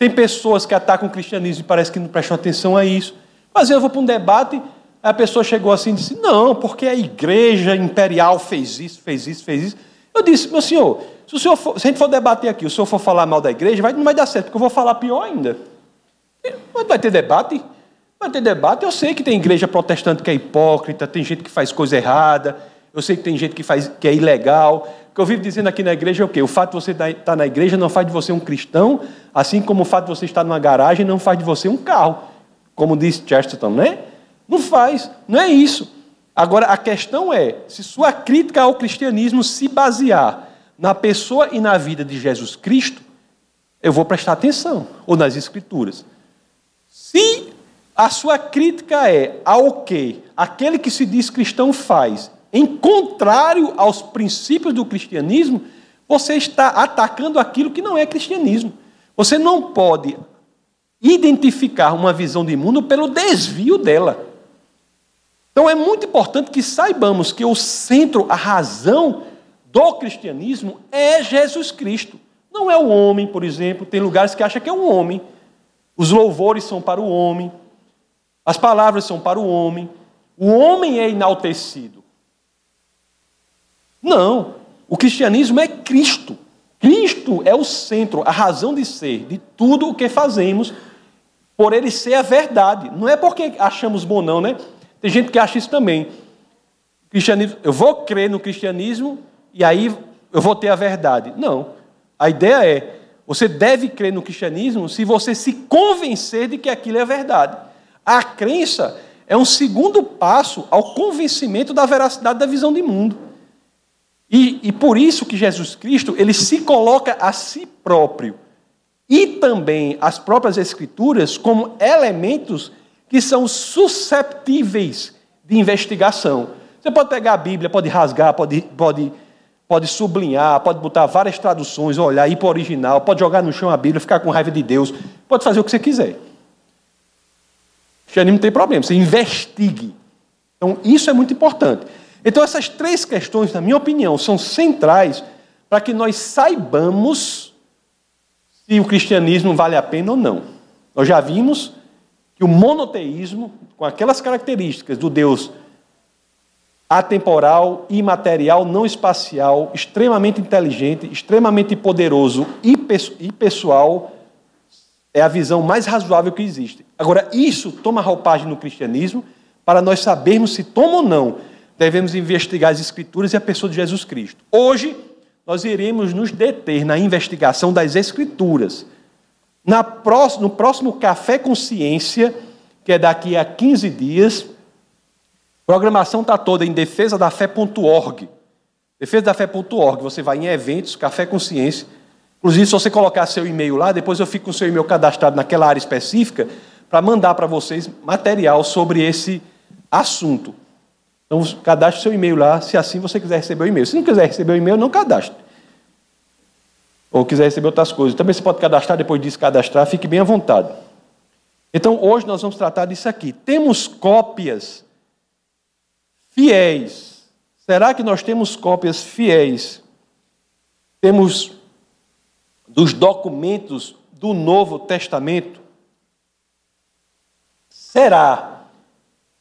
Speaker 1: tem pessoas que atacam o cristianismo e parece que não prestam atenção a isso. Mas eu vou para um debate, a pessoa chegou assim e disse: Não, porque a igreja imperial fez isso, fez isso, fez isso. Eu disse: Meu senhor, se, o senhor for, se a gente for debater aqui, o senhor for falar mal da igreja, vai, não vai dar certo, porque eu vou falar pior ainda. Mas vai ter debate? Vai ter debate. Eu sei que tem igreja protestante que é hipócrita, tem gente que faz coisa errada, eu sei que tem gente que faz que é ilegal. O que eu vivo dizendo aqui na igreja é o quê? O fato de você estar tá na igreja não faz de você um cristão, assim como o fato de você estar numa garagem não faz de você um carro, como diz Chesterton, né? Não faz, não é isso. Agora, a questão é: se sua crítica ao cristianismo se basear na pessoa e na vida de Jesus Cristo, eu vou prestar atenção, ou nas Escrituras. Se a sua crítica é ao que aquele que se diz cristão faz, em contrário aos princípios do cristianismo, você está atacando aquilo que não é cristianismo. Você não pode identificar uma visão de mundo pelo desvio dela. Então é muito importante que saibamos que o centro, a razão do cristianismo é Jesus Cristo. Não é o homem, por exemplo. Tem lugares que acham que é um homem. Os louvores são para o homem. As palavras são para o homem. O homem é enaltecido. Não. O cristianismo é Cristo. Cristo é o centro, a razão de ser de tudo o que fazemos, por ele ser a verdade. Não é porque achamos bom, não, né? Tem gente que acha isso também. Cristianismo, eu vou crer no cristianismo e aí eu vou ter a verdade. Não. A ideia é, você deve crer no cristianismo se você se convencer de que aquilo é verdade. A crença é um segundo passo ao convencimento da veracidade da visão de mundo. E, e por isso que Jesus Cristo, ele se coloca a si próprio e também as próprias escrituras como elementos que são susceptíveis de investigação. Você pode pegar a Bíblia, pode rasgar, pode, pode, pode sublinhar, pode botar várias traduções, olhar, ir para o original, pode jogar no chão a Bíblia, ficar com raiva de Deus, pode fazer o que você quiser. Cristianismo não tem problema, você investigue. Então, isso é muito importante. Então, essas três questões, na minha opinião, são centrais para que nós saibamos se o cristianismo vale a pena ou não. Nós já vimos que o monoteísmo, com aquelas características do Deus atemporal, imaterial, não espacial, extremamente inteligente, extremamente poderoso e pessoal, é a visão mais razoável que existe. Agora, isso toma roupagem no cristianismo para nós sabermos se toma ou não. Devemos investigar as Escrituras e a pessoa de Jesus Cristo. Hoje, nós iremos nos deter na investigação das Escrituras na próximo, no próximo Café Consciência, que é daqui a 15 dias, a programação está toda em defesadafé.org. Defesadafé.org. Você vai em eventos, Café Consciência. Inclusive, se você colocar seu e-mail lá, depois eu fico com seu e-mail cadastrado naquela área específica para mandar para vocês material sobre esse assunto. Então, cadastre seu e-mail lá, se assim você quiser receber o e-mail. Se não quiser receber o e-mail, não cadastre ou quiser receber outras coisas. Também você pode cadastrar, depois disso cadastrar, fique bem à vontade. Então, hoje nós vamos tratar disso aqui. Temos cópias fiéis. Será que nós temos cópias fiéis? Temos dos documentos do Novo Testamento? Será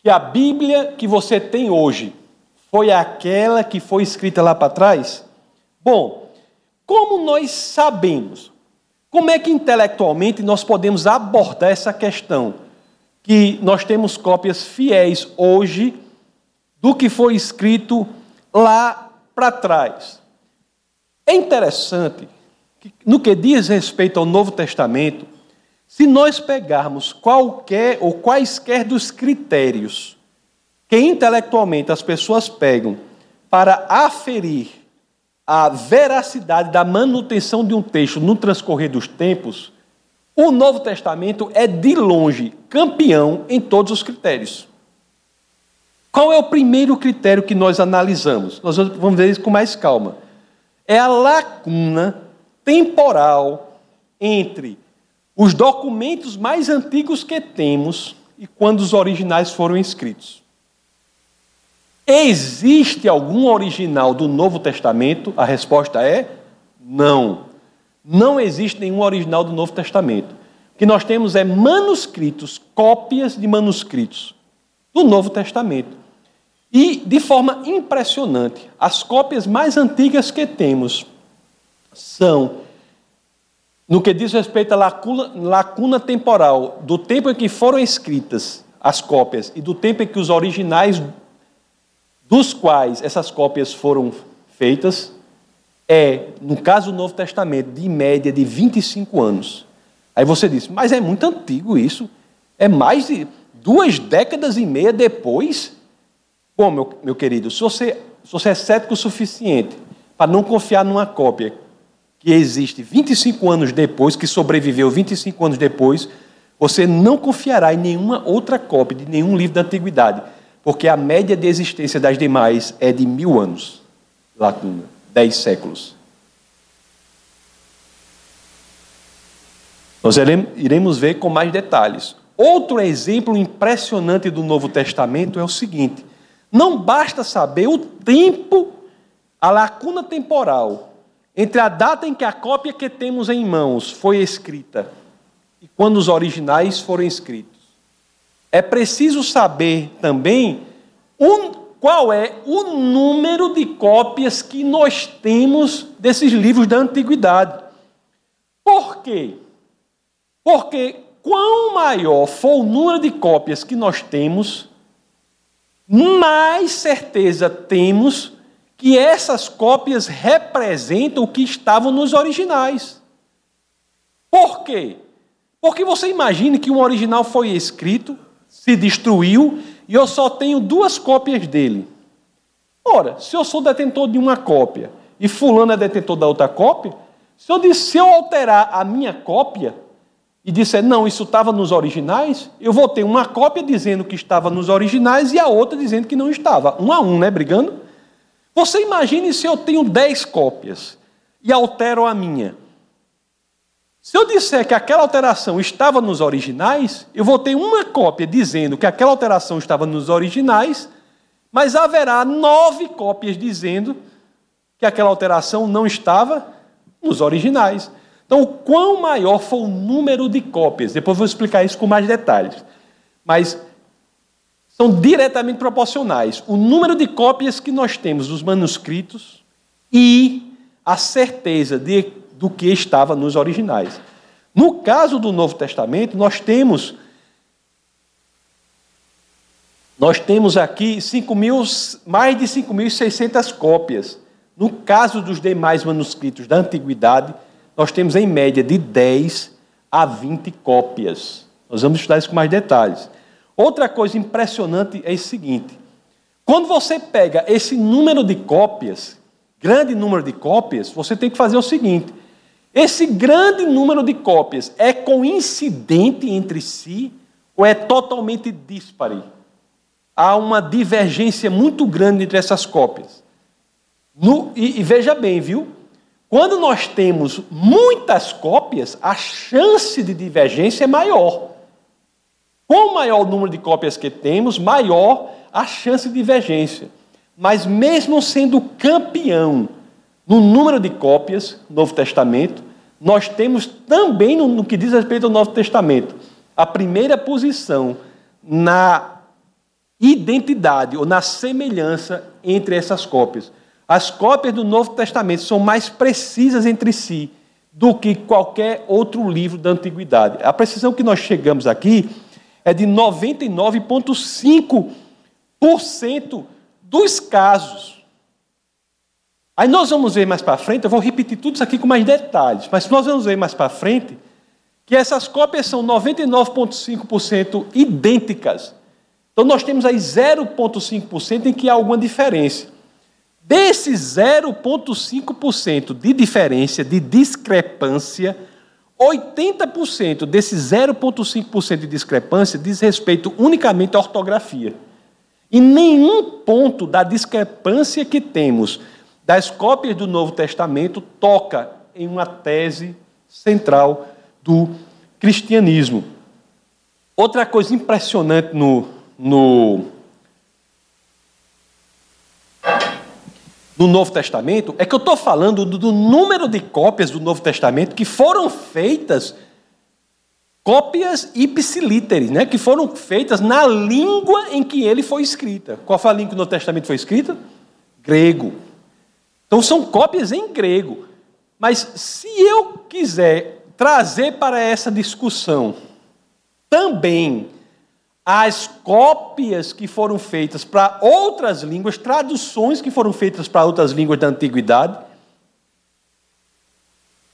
Speaker 1: que a Bíblia que você tem hoje foi aquela que foi escrita lá para trás? Bom, como nós sabemos? Como é que intelectualmente nós podemos abordar essa questão? Que nós temos cópias fiéis hoje do que foi escrito lá para trás. É interessante que, no que diz respeito ao Novo Testamento, se nós pegarmos qualquer ou quaisquer dos critérios que intelectualmente as pessoas pegam para aferir a veracidade da manutenção de um texto no transcorrer dos tempos, o Novo Testamento é de longe campeão em todos os critérios. Qual é o primeiro critério que nós analisamos? Nós vamos ver isso com mais calma. É a lacuna temporal entre os documentos mais antigos que temos e quando os originais foram escritos. Existe algum original do Novo Testamento? A resposta é não. Não existe nenhum original do Novo Testamento. O que nós temos é manuscritos, cópias de manuscritos do Novo Testamento. E, de forma impressionante, as cópias mais antigas que temos são, no que diz respeito à lacuna, lacuna temporal, do tempo em que foram escritas as cópias e do tempo em que os originais dos quais essas cópias foram feitas é, no caso do Novo Testamento, de média de 25 anos. Aí você diz, mas é muito antigo isso. É mais de duas décadas e meia depois. Bom, meu, meu querido, se você, se você é cético o suficiente para não confiar numa cópia que existe 25 anos depois, que sobreviveu 25 anos depois, você não confiará em nenhuma outra cópia de nenhum livro da antiguidade, porque a média de existência das demais é de mil anos, com dez séculos. Nós iremos ver com mais detalhes. Outro exemplo impressionante do Novo Testamento é o seguinte: não basta saber o tempo, a lacuna temporal entre a data em que a cópia que temos em mãos foi escrita e quando os originais foram escritos. É preciso saber também um, qual é o número de cópias que nós temos desses livros da antiguidade. Por quê? Porque quão maior for o número de cópias que nós temos, mais certeza temos que essas cópias representam o que estavam nos originais. Por quê? Porque você imagine que um original foi escrito, se destruiu, e eu só tenho duas cópias dele. Ora, se eu sou detentor de uma cópia e fulano é detentor da outra cópia, se eu, se eu alterar a minha cópia e disser, não, isso estava nos originais, eu vou ter uma cópia dizendo que estava nos originais e a outra dizendo que não estava. Um a um, né? Brigando. Você imagine se eu tenho 10 cópias e altero a minha. Se eu disser que aquela alteração estava nos originais, eu vou ter uma cópia dizendo que aquela alteração estava nos originais, mas haverá nove cópias dizendo que aquela alteração não estava nos originais. Então, quão maior for o número de cópias, depois vou explicar isso com mais detalhes, mas são diretamente proporcionais. O número de cópias que nós temos dos manuscritos e a certeza de, do que estava nos originais. No caso do Novo Testamento, nós temos nós temos aqui 5 mil, mais de 5.600 cópias. No caso dos demais manuscritos da antiguidade, nós temos em média de 10 a 20 cópias. Nós vamos estudar isso com mais detalhes. Outra coisa impressionante é o seguinte: quando você pega esse número de cópias, grande número de cópias, você tem que fazer o seguinte: esse grande número de cópias é coincidente entre si ou é totalmente dispare? Há uma divergência muito grande entre essas cópias. No, e, e veja bem, viu? Quando nós temos muitas cópias, a chance de divergência é maior. Com maior o número de cópias que temos, maior a chance de divergência. Mas mesmo sendo campeão no número de cópias, Novo Testamento, nós temos também, no que diz respeito ao Novo Testamento, a primeira posição na identidade ou na semelhança entre essas cópias. As cópias do Novo Testamento são mais precisas entre si do que qualquer outro livro da antiguidade. A precisão que nós chegamos aqui é de 99,5% dos casos. Aí nós vamos ver mais para frente, eu vou repetir tudo isso aqui com mais detalhes, mas nós vamos ver mais para frente que essas cópias são 99,5% idênticas. Então nós temos aí 0,5% em que há alguma diferença. Desse 0,5% de diferença, de discrepância, 80% desse 0,5% de discrepância diz respeito unicamente à ortografia. E nenhum ponto da discrepância que temos das cópias do Novo Testamento toca em uma tese central do cristianismo. Outra coisa impressionante no, no no Novo Testamento é que eu estou falando do, do, número de cópias do Novo Testamento que foram feitas, cópias ipsiliteres, né? que foram feitas na língua em que ele foi escrita. Qual foi a língua que o Novo Testamento foi escrita? Grego. Então são cópias em grego. Mas se eu quiser trazer para essa discussão também as cópias que foram feitas para outras línguas, traduções que foram feitas para outras línguas da antiguidade,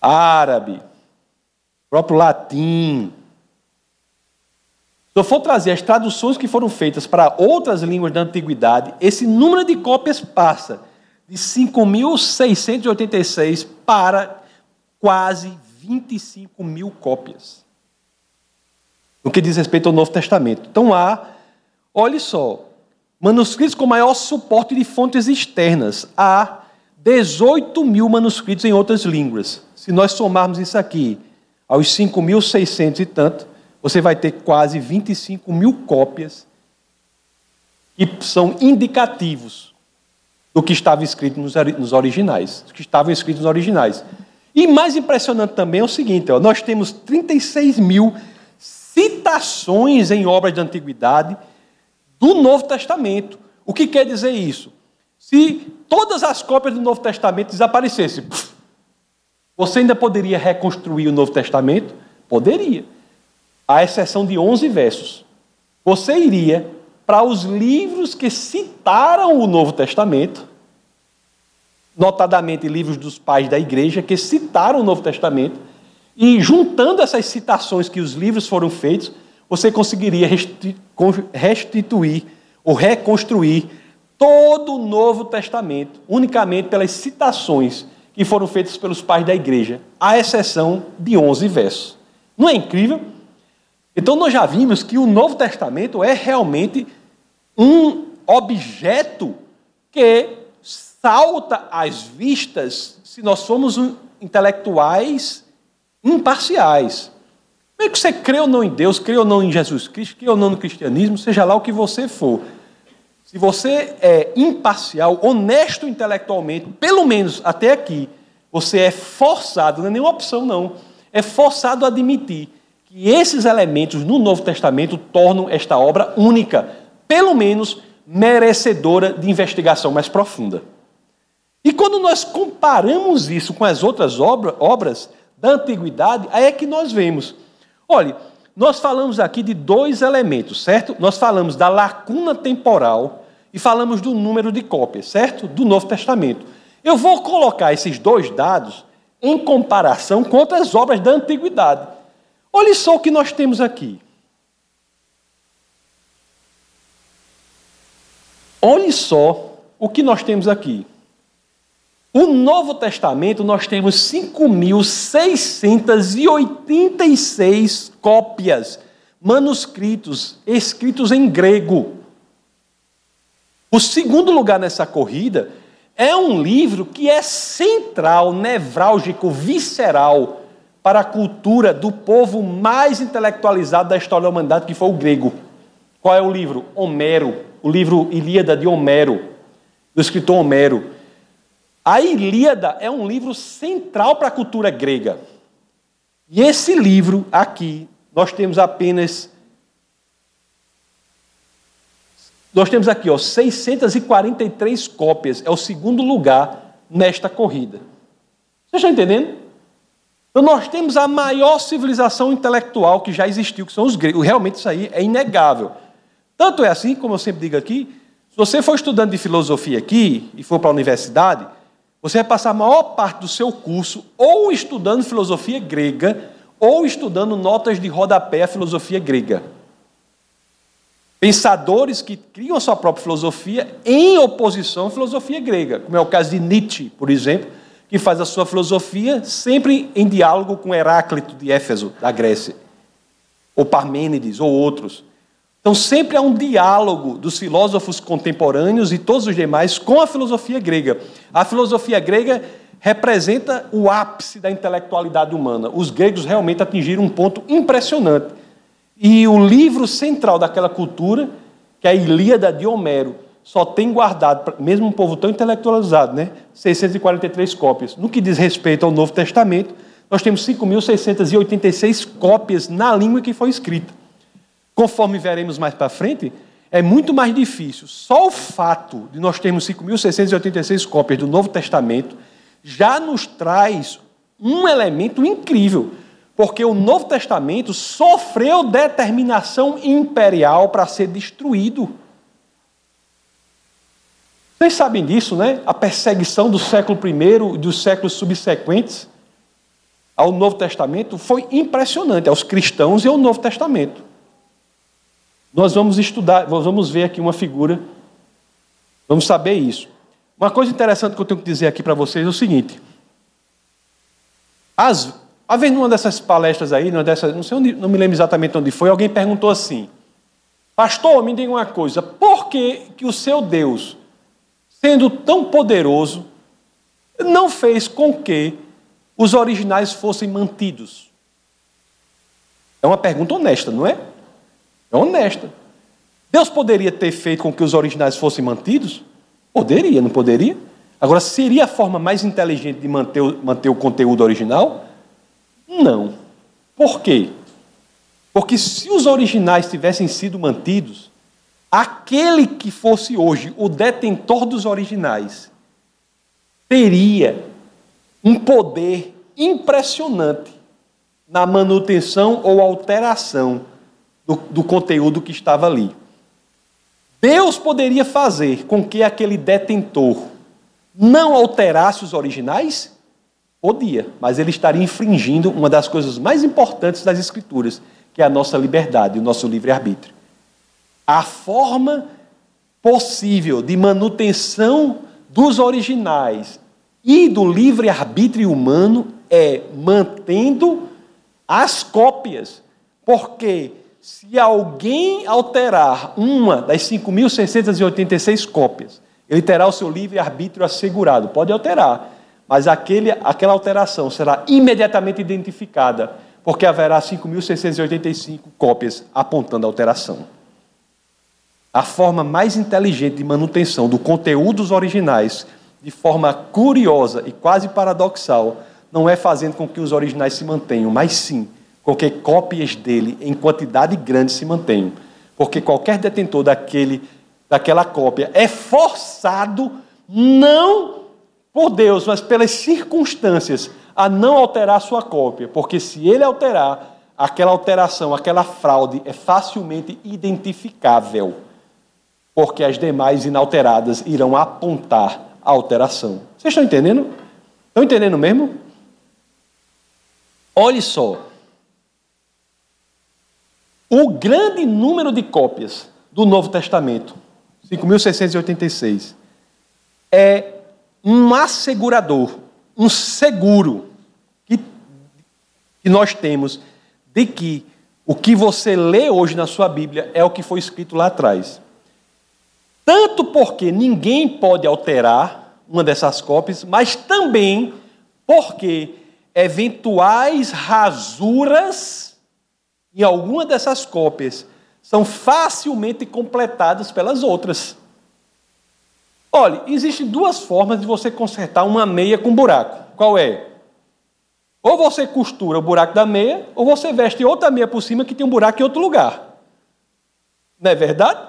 Speaker 1: árabe, próprio latim. Se eu for trazer as traduções que foram feitas para outras línguas da antiguidade, esse número de cópias passa de 5.686 para quase 25 mil cópias. No que diz respeito ao Novo Testamento. Então há, olhe só, manuscritos com maior suporte de fontes externas. Há 18 mil manuscritos em outras línguas. Se nós somarmos isso aqui aos 5.600 e tanto, você vai ter quase 25 mil cópias que são indicativos do que estava escrito nos originais, que estavam escritos nos originais. E mais impressionante também é o seguinte: ó, nós temos 36 mil citações em obras de antiguidade do Novo Testamento. O que quer dizer isso? Se todas as cópias do Novo Testamento desaparecessem, você ainda poderia reconstruir o Novo Testamento? Poderia. À exceção de 11 versos. Você iria para os livros que citaram o Novo Testamento, notadamente livros dos pais da igreja que citaram o Novo Testamento, e juntando essas citações que os livros foram feitos, você conseguiria restituir ou reconstruir todo o Novo Testamento, unicamente pelas citações que foram feitas pelos pais da igreja, à exceção de 11 versos. Não é incrível? Então nós já vimos que o Novo Testamento é realmente um objeto que salta às vistas se nós somos intelectuais imparciais. Mesmo que você crê ou não em Deus, crê ou não em Jesus Cristo, crê ou não no cristianismo, seja lá o que você for. Se você é imparcial, honesto intelectualmente, pelo menos até aqui, você é forçado, não é nenhuma opção não, é forçado a admitir que esses elementos no Novo Testamento tornam esta obra única, pelo menos merecedora de investigação mais profunda. E quando nós comparamos isso com as outras obra, obras da antiguidade, aí é que nós vemos. Olhe, nós falamos aqui de dois elementos, certo? Nós falamos da lacuna temporal e falamos do número de cópias, certo? Do Novo Testamento. Eu vou colocar esses dois dados em comparação com outras obras da antiguidade. Olhe só o que nós temos aqui. Olhe só o que nós temos aqui. O Novo Testamento nós temos 5.686 cópias, manuscritos, escritos em grego. O segundo lugar nessa corrida é um livro que é central, nevrálgico, visceral para a cultura do povo mais intelectualizado da história da humanidade, que foi o grego. Qual é o livro? Homero, o livro Ilíada de Homero, do escritor Homero. A Ilíada é um livro central para a cultura grega. E esse livro aqui, nós temos apenas. Nós temos aqui, ó, 643 cópias. É o segundo lugar nesta corrida. Vocês estão entendendo? Então nós temos a maior civilização intelectual que já existiu, que são os gregos. Realmente isso aí é inegável. Tanto é assim, como eu sempre digo aqui, se você for estudante de filosofia aqui e for para a universidade, você vai passar a maior parte do seu curso ou estudando filosofia grega ou estudando notas de rodapé à filosofia grega. Pensadores que criam a sua própria filosofia em oposição à filosofia grega, como é o caso de Nietzsche, por exemplo, que faz a sua filosofia sempre em diálogo com Heráclito de Éfeso, da Grécia, ou Parmênides, ou outros. Então, sempre há um diálogo dos filósofos contemporâneos e todos os demais com a filosofia grega. A filosofia grega representa o ápice da intelectualidade humana. Os gregos realmente atingiram um ponto impressionante. E o livro central daquela cultura, que é a Ilíada de Homero, só tem guardado, mesmo um povo tão intelectualizado, né, 643 cópias. No que diz respeito ao Novo Testamento, nós temos 5.686 cópias na língua que foi escrita. Conforme veremos mais para frente, é muito mais difícil. Só o fato de nós termos 5.686 cópias do Novo Testamento já nos traz um elemento incrível. porque o Novo Testamento sofreu determinação imperial para ser destruído. Vocês sabem disso, né? A perseguição do século I e dos séculos subsequentes ao Novo Testamento foi impressionante aos cristãos e ao Novo Testamento. Nós vamos estudar, nós vamos ver aqui uma figura, vamos saber isso. Uma coisa interessante que eu tenho que dizer aqui para vocês é o seguinte: as, havendo uma dessas palestras aí, uma dessas, não, sei onde, não me lembro exatamente onde foi, alguém perguntou assim: Pastor, me diga uma coisa, por que, que o seu Deus, sendo tão poderoso, não fez com que os originais fossem mantidos? É uma pergunta honesta, não é? Honesta. Deus poderia ter feito com que os originais fossem mantidos? Poderia, não poderia? Agora, seria a forma mais inteligente de manter, manter o conteúdo original? Não. Por quê? Porque se os originais tivessem sido mantidos, aquele que fosse hoje o detentor dos originais teria um poder impressionante na manutenção ou alteração do, do conteúdo que estava ali. Deus poderia fazer com que aquele detentor não alterasse os originais? Podia, mas ele estaria infringindo uma das coisas mais importantes das Escrituras, que é a nossa liberdade, o nosso livre-arbítrio. A forma possível de manutenção dos originais e do livre-arbítrio humano é mantendo as cópias, porque se alguém alterar uma das 5.686 cópias, ele terá o seu livre-arbítrio assegurado. Pode alterar, mas aquele, aquela alteração será imediatamente identificada, porque haverá 5.685 cópias apontando a alteração. A forma mais inteligente de manutenção do conteúdo dos originais, de forma curiosa e quase paradoxal, não é fazendo com que os originais se mantenham, mas sim porque cópias dele em quantidade grande se mantenham. Porque qualquer detentor daquele, daquela cópia é forçado, não por Deus, mas pelas circunstâncias, a não alterar sua cópia. Porque se ele alterar, aquela alteração, aquela fraude é facilmente identificável. Porque as demais inalteradas irão apontar a alteração. Vocês estão entendendo? Estão entendendo mesmo? Olhe só. O grande número de cópias do Novo Testamento, 5.686, é um assegurador, um seguro que, que nós temos de que o que você lê hoje na sua Bíblia é o que foi escrito lá atrás. Tanto porque ninguém pode alterar uma dessas cópias, mas também porque eventuais rasuras em alguma dessas cópias são facilmente completadas pelas outras. Olhe, existem duas formas de você consertar uma meia com buraco. Qual é? Ou você costura o buraco da meia, ou você veste outra meia por cima que tem um buraco em outro lugar. Não é verdade?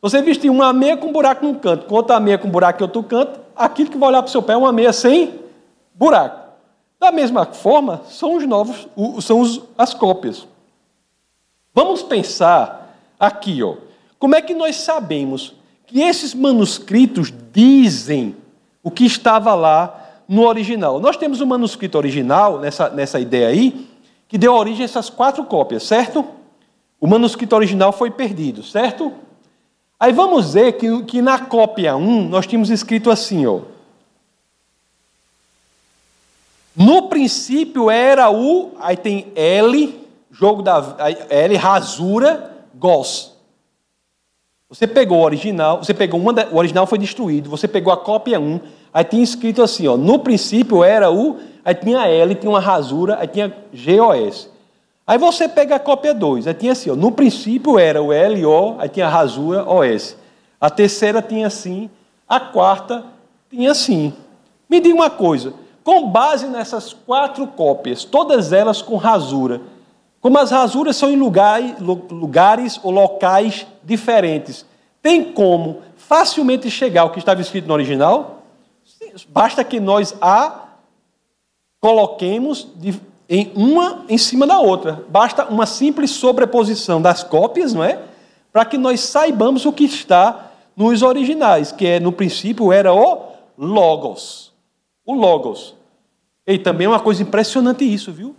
Speaker 1: Você vestir uma meia com buraco num canto, com outra meia com buraco em outro canto, aquilo que vai olhar para o seu pé é uma meia sem buraco. Da mesma forma, são os novos, são as cópias. Vamos pensar aqui, ó. Como é que nós sabemos que esses manuscritos dizem o que estava lá no original? Nós temos um manuscrito original, nessa, nessa ideia aí, que deu origem a essas quatro cópias, certo? O manuscrito original foi perdido, certo? Aí vamos ver que, que na cópia 1 nós tínhamos escrito assim, ó. No princípio era o, aí tem L, jogo da L, rasura, gos. Você pegou o original, você pegou uma, o original foi destruído, você pegou a cópia 1, aí tinha escrito assim, ó, no princípio era o, aí tinha L, tinha uma rasura, aí tinha GOS. Aí você pega a cópia 2, aí tinha assim, ó, no princípio era o LO, aí tinha rasura OS. A terceira tinha assim, a quarta tinha assim. Me diga uma coisa, com base nessas quatro cópias, todas elas com rasura, como as rasuras são em lugares, lugares ou locais diferentes, tem como facilmente chegar ao que estava escrito no original? Basta que nós a coloquemos de, em uma em cima da outra. Basta uma simples sobreposição das cópias, não é? Para que nós saibamos o que está nos originais, que é no princípio era o logos. O logos. E também é uma coisa impressionante isso, viu?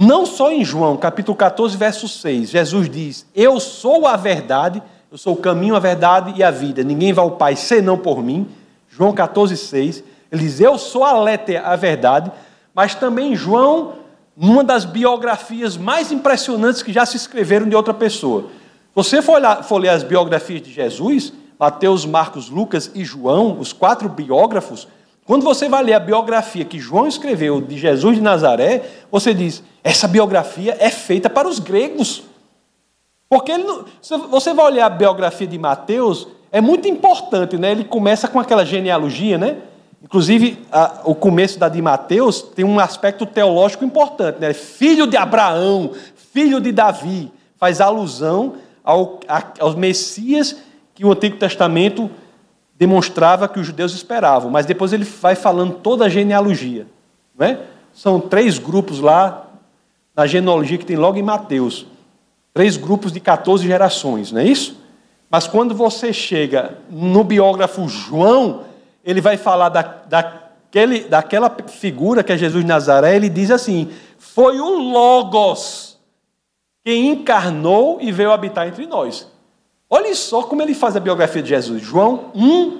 Speaker 1: Não só em João, capítulo 14, verso 6, Jesus diz: "Eu sou a verdade, eu sou o caminho, a verdade e a vida. Ninguém vai ao Pai senão por mim." João 14, 6. Ele diz: Eu sou a letra, a verdade. Mas também João, numa das biografias mais impressionantes que já se escreveram de outra pessoa. Você for, olhar, for ler as biografias de Jesus, Mateus, Marcos, Lucas e João, os quatro biógrafos, quando você vai ler a biografia que João escreveu de Jesus de Nazaré, você diz: essa biografia é feita para os gregos. Porque ele não, você vai olhar a biografia de Mateus, é muito importante, né? Ele começa com aquela genealogia, né? Inclusive, a, o começo da de Mateus tem um aspecto teológico importante, né? Filho de Abraão, filho de Davi, faz alusão ao, a, aos Messias que o Antigo Testamento demonstrava que os judeus esperavam. Mas depois ele vai falando toda a genealogia, não é? São três grupos lá na genealogia que tem logo em Mateus. Três grupos de 14 gerações, não é isso? Mas quando você chega no biógrafo João, ele vai falar da, daquele, daquela figura que é Jesus de Nazaré, ele diz assim: foi o Logos que encarnou e veio habitar entre nós. Olha só como ele faz a biografia de Jesus. João 1,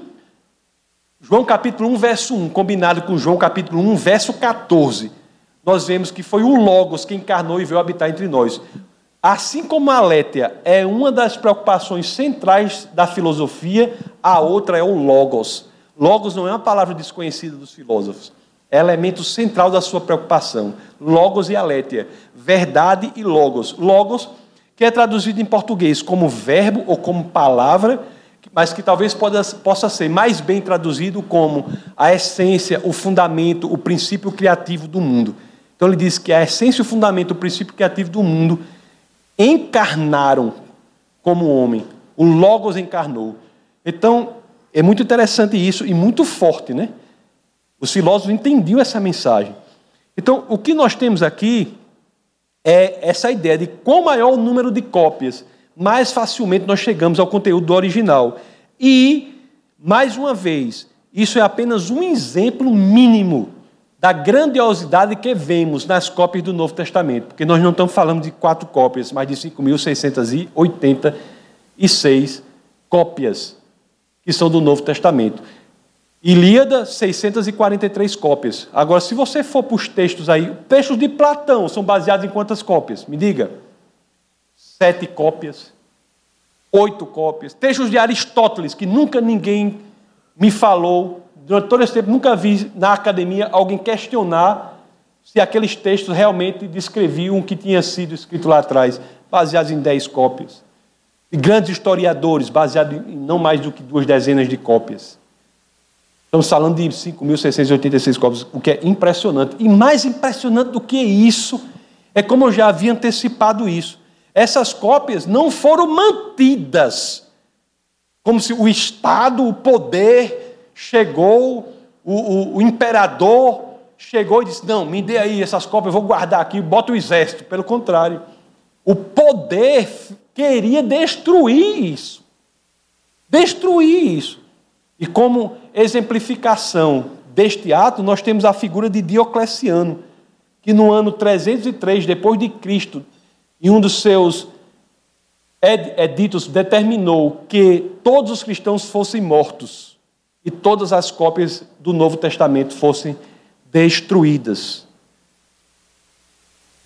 Speaker 1: João capítulo 1, verso 1, combinado com João capítulo 1, verso 14. Nós vemos que foi o Logos que encarnou e veio habitar entre nós. Assim como a Létia é uma das preocupações centrais da filosofia, a outra é o logos. Logos não é uma palavra desconhecida dos filósofos, é elemento central da sua preocupação. Logos e alétia, verdade e logos. Logos, que é traduzido em português como verbo ou como palavra, mas que talvez possa ser mais bem traduzido como a essência, o fundamento, o princípio criativo do mundo. Então ele diz que a essência, o fundamento, o princípio criativo do mundo encarnaram como homem. O Logos encarnou. Então, é muito interessante isso e muito forte, né? Os filósofos entendiam essa mensagem. Então, o que nós temos aqui é essa ideia de qual maior o número de cópias, mais facilmente nós chegamos ao conteúdo do original. E, mais uma vez, isso é apenas um exemplo mínimo da grandiosidade que vemos nas cópias do Novo Testamento, porque nós não estamos falando de quatro cópias, mas de 5.686 cópias que são do Novo Testamento. Ilíada, 643 cópias. Agora, se você for para os textos aí, textos de Platão são baseados em quantas cópias? Me diga. Sete cópias. Oito cópias. Textos de Aristóteles, que nunca ninguém me falou durante todo esse tempo, nunca vi na academia alguém questionar se aqueles textos realmente descreviam o que tinha sido escrito lá atrás, baseados em dez cópias. E grandes historiadores, baseados em não mais do que duas dezenas de cópias. Estamos falando de 5.686 cópias, o que é impressionante. E mais impressionante do que isso, é como eu já havia antecipado isso. Essas cópias não foram mantidas como se o Estado, o poder, chegou, o, o, o, imperador chegou e disse: Não, me dê aí essas cópias, eu vou guardar aqui, bota o exército. Pelo contrário, o poder queria destruir isso. Destruir isso. E como exemplificação deste ato, nós temos a figura de Diocleciano, que no ano 303 depois de Cristo, em um dos seus editos determinou que todos os cristãos fossem mortos e todas as cópias do Novo Testamento fossem destruídas.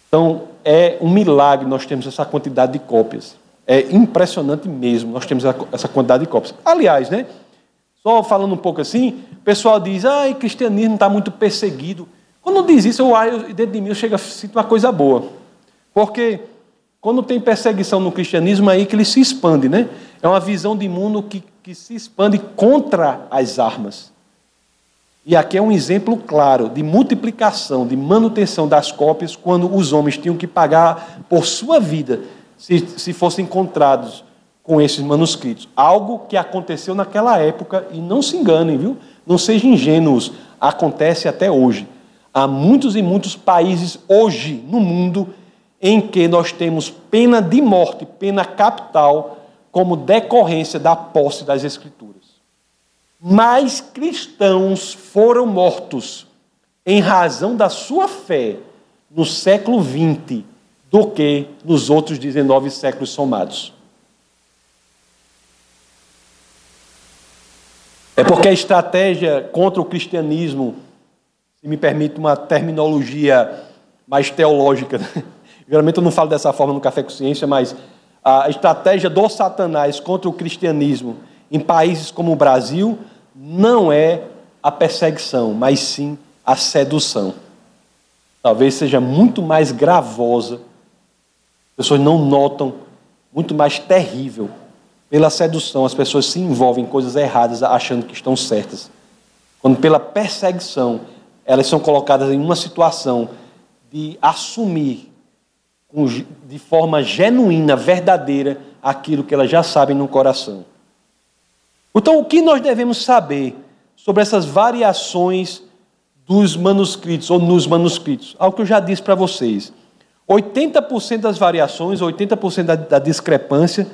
Speaker 1: Então, é um milagre nós temos essa quantidade de cópias. É impressionante mesmo, nós temos essa quantidade de cópias. Aliás, né? Só falando um pouco assim, o pessoal diz, ah, o cristianismo está muito perseguido. Quando diz isso, eu, dentro de mim eu chego, sinto uma coisa boa. Porque quando tem perseguição no cristianismo, é aí que ele se expande, né? É uma visão de mundo que que se expande contra as armas. E aqui é um exemplo claro de multiplicação, de manutenção das cópias, quando os homens tinham que pagar por sua vida se, se fossem encontrados com esses manuscritos. Algo que aconteceu naquela época, e não se enganem, viu? Não sejam ingênuos, acontece até hoje. Há muitos e muitos países hoje no mundo em que nós temos pena de morte, pena capital, como decorrência da posse das Escrituras. Mais cristãos foram mortos em razão da sua fé no século XX do que nos outros 19 séculos somados. É porque a estratégia contra o cristianismo, se me permite uma terminologia mais teológica, né? geralmente eu não falo dessa forma no Café com Ciência, mas a estratégia do Satanás contra o cristianismo em países como o Brasil não é a perseguição, mas sim a sedução. Talvez seja muito mais gravosa, as pessoas não notam, muito mais terrível pela sedução, as pessoas se envolvem em coisas erradas achando que estão certas. Quando pela perseguição, elas são colocadas em uma situação de assumir de forma genuína, verdadeira, aquilo que elas já sabem no coração. Então, o que nós devemos saber sobre essas variações dos manuscritos, ou nos manuscritos? Algo que eu já disse para vocês. 80% das variações, 80% da, da discrepância,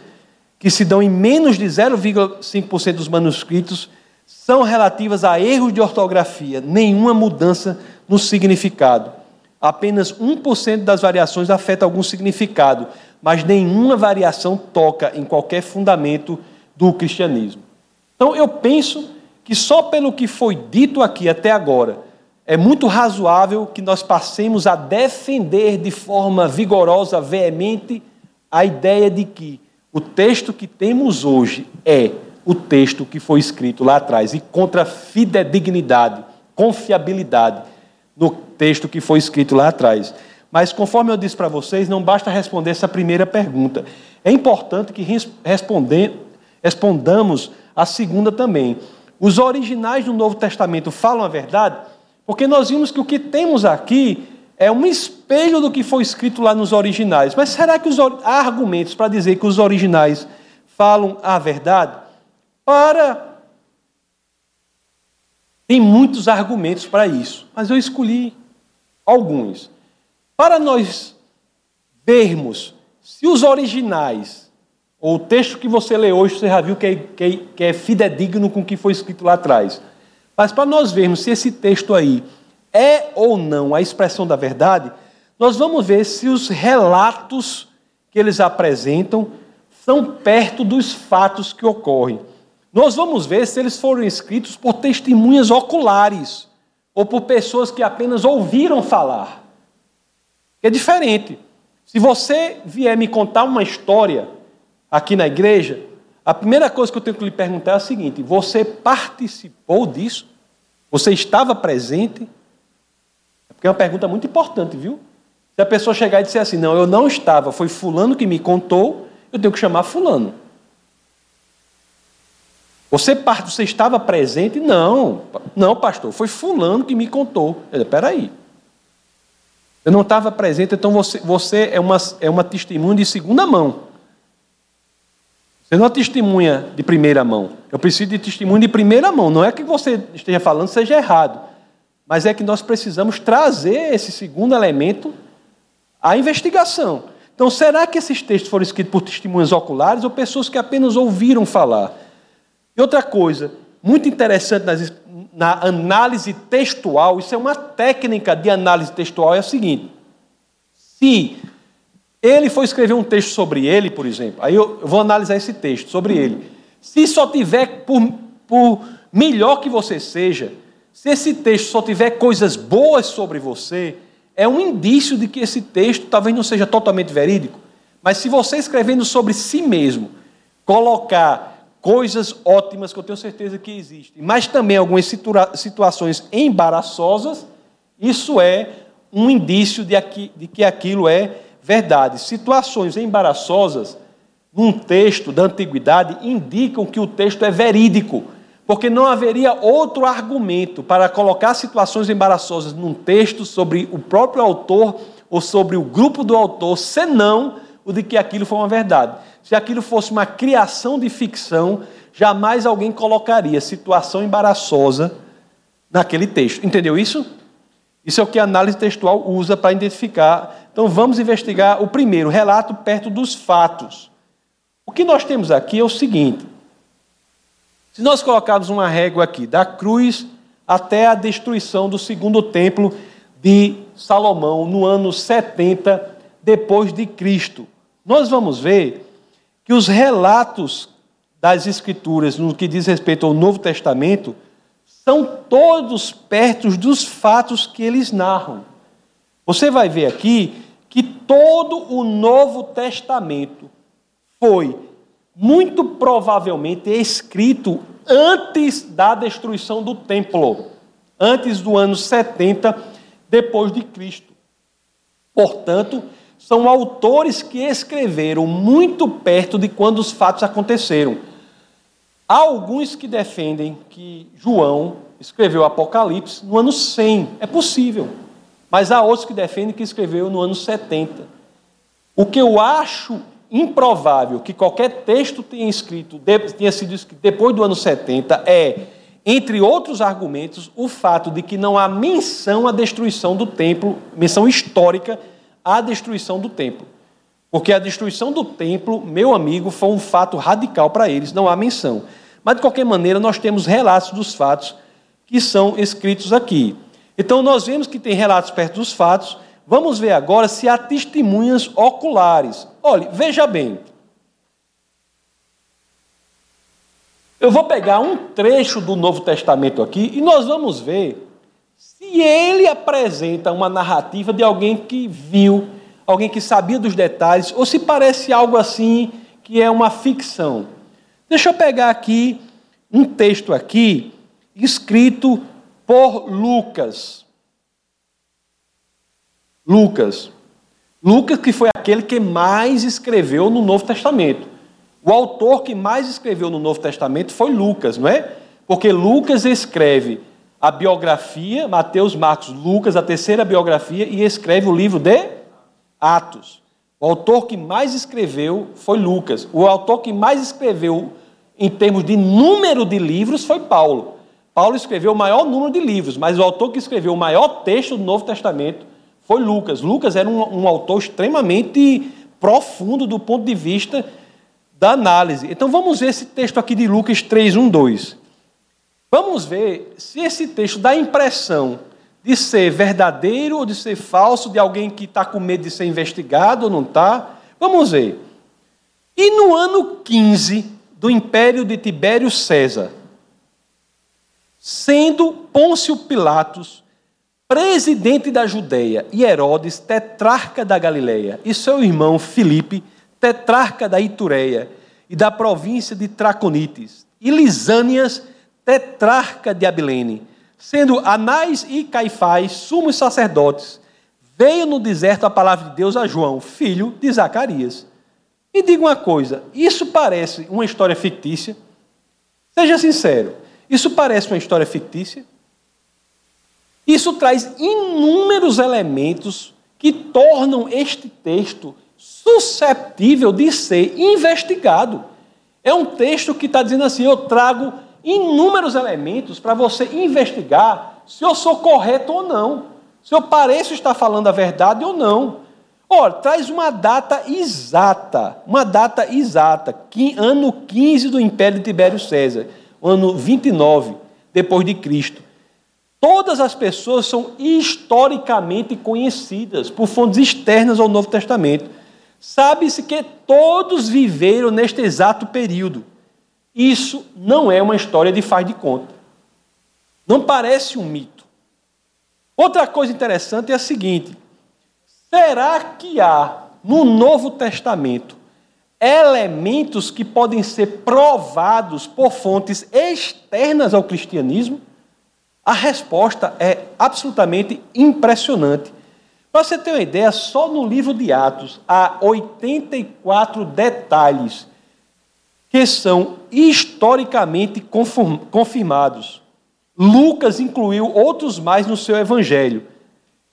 Speaker 1: que se dão em menos de 0,5% dos manuscritos são relativas a erros de ortografia, nenhuma mudança no significado. Apenas 1% das variações afeta algum significado, mas nenhuma variação toca em qualquer fundamento do cristianismo. Então eu penso que só pelo que foi dito aqui até agora, é muito razoável que nós passemos a defender de forma vigorosa, veemente, a ideia de que o texto que temos hoje é o texto que foi escrito lá atrás e contra fidedignidade, confiabilidade no texto que foi escrito lá atrás. Mas, conforme eu disse para vocês, não basta responder essa primeira pergunta. É importante que respondamos a segunda também. Os originais do Novo Testamento falam a verdade? Porque nós vimos que o que temos aqui é um espelho do que foi escrito lá nos originais. Mas será que os, há argumentos para dizer que os originais falam a verdade? Para. Tem muitos argumentos para isso, mas eu escolhi alguns. Para nós vermos se os originais, ou o texto que você lê hoje, você já viu que é, que é, é fidedigno com o que foi escrito lá atrás. Mas para nós vermos se esse texto aí é ou não a expressão da verdade, nós vamos ver se os relatos que eles apresentam são perto dos fatos que ocorrem. Nós vamos ver se eles foram escritos por testemunhas oculares ou por pessoas que apenas ouviram falar. É diferente. Se você vier me contar uma história aqui na igreja, a primeira coisa que eu tenho que lhe perguntar é a seguinte: você participou disso? Você estava presente? Porque é uma pergunta muito importante, viu? Se a pessoa chegar e disser assim, não, eu não estava, foi fulano que me contou, eu tenho que chamar fulano. Você parte, você estava presente? Não, não, pastor, foi fulano que me contou. Espera aí. Eu não estava presente, então você, você é, uma, é uma testemunha de segunda mão. Você não é testemunha de primeira mão. Eu preciso de testemunho de primeira mão. Não é que você esteja falando seja errado mas é que nós precisamos trazer esse segundo elemento à investigação. Então, será que esses textos foram escritos por testemunhas oculares ou pessoas que apenas ouviram falar? E outra coisa, muito interessante na análise textual, isso é uma técnica de análise textual, é o seguinte: se ele for escrever um texto sobre ele, por exemplo, aí eu vou analisar esse texto sobre ele. Se só tiver, por, por melhor que você seja, se esse texto só tiver coisas boas sobre você, é um indício de que esse texto talvez não seja totalmente verídico. Mas se você escrevendo sobre si mesmo, colocar coisas ótimas que eu tenho certeza que existem, mas também algumas situa situações embaraçosas, isso é um indício de, aqui, de que aquilo é verdade. Situações embaraçosas num texto da antiguidade indicam que o texto é verídico porque não haveria outro argumento para colocar situações embaraçosas num texto sobre o próprio autor ou sobre o grupo do autor, senão o de que aquilo foi uma verdade. Se aquilo fosse uma criação de ficção, jamais alguém colocaria situação embaraçosa naquele texto. Entendeu isso? Isso é o que a análise textual usa para identificar. Então vamos investigar o primeiro, relato perto dos fatos. O que nós temos aqui é o seguinte: se nós colocarmos uma régua aqui, da cruz até a destruição do segundo templo de Salomão, no ano 70 depois de Cristo, nós vamos ver que os relatos das Escrituras, no que diz respeito ao Novo Testamento, são todos perto dos fatos que eles narram. Você vai ver aqui que todo o Novo Testamento foi muito provavelmente escrito antes da destruição do templo, antes do ano 70 depois de Cristo. Portanto, são autores que escreveram muito perto de quando os fatos aconteceram. Há alguns que defendem que João escreveu Apocalipse no ano 100. É possível. Mas há outros que defendem que escreveu no ano 70. O que eu acho improvável que qualquer texto tenha, escrito, tenha sido escrito depois do ano 70 é, entre outros argumentos, o fato de que não há menção à destruição do templo, menção histórica à destruição do templo. Porque a destruição do templo, meu amigo, foi um fato radical para eles, não há menção. Mas, de qualquer maneira, nós temos relatos dos fatos que são escritos aqui. Então, nós vemos que tem relatos perto dos fatos. Vamos ver agora se há testemunhas oculares. Olhe, veja bem. Eu vou pegar um trecho do Novo Testamento aqui e nós vamos ver se ele apresenta uma narrativa de alguém que viu, alguém que sabia dos detalhes, ou se parece algo assim que é uma ficção. Deixa eu pegar aqui um texto aqui escrito por Lucas. Lucas. Lucas que foi aquele que mais escreveu no Novo Testamento. O autor que mais escreveu no Novo Testamento foi Lucas, não é? Porque Lucas escreve a biografia, Mateus, Marcos, Lucas, a terceira biografia, e escreve o livro de Atos. O autor que mais escreveu foi Lucas. O autor que mais escreveu em termos de número de livros foi Paulo. Paulo escreveu o maior número de livros, mas o autor que escreveu o maior texto do Novo Testamento foi Lucas. Lucas era um, um autor extremamente profundo do ponto de vista da análise. Então vamos ver esse texto aqui de Lucas 3, 1, 2. Vamos ver se esse texto dá a impressão de ser verdadeiro ou de ser falso, de alguém que está com medo de ser investigado ou não está. Vamos ver. E no ano 15 do império de Tibério César, sendo Pôncio Pilatos presidente da Judéia e Herodes, tetrarca da Galileia, e seu irmão Filipe, tetrarca da Itureia e da província de Traconites, e Lisânias, tetrarca de Abilene, sendo Anás e Caifás sumos sacerdotes, veio no deserto a palavra de Deus a João, filho de Zacarias. E diga uma coisa, isso parece uma história fictícia? Seja sincero, isso parece uma história fictícia? Isso traz inúmeros elementos que tornam este texto susceptível de ser investigado. É um texto que está dizendo assim: eu trago inúmeros elementos para você investigar se eu sou correto ou não, se eu pareço estar falando a verdade ou não. Ora, traz uma data exata, uma data exata, ano 15 do Império de Tibério César, ano 29 depois de Cristo. Todas as pessoas são historicamente conhecidas por fontes externas ao Novo Testamento. Sabe-se que todos viveram neste exato período. Isso não é uma história de faz de conta. Não parece um mito. Outra coisa interessante é a seguinte: será que há no Novo Testamento elementos que podem ser provados por fontes externas ao cristianismo? A resposta é absolutamente impressionante. Para você ter uma ideia, só no livro de Atos há 84 detalhes que são historicamente confirmados. Lucas incluiu outros mais no seu evangelho.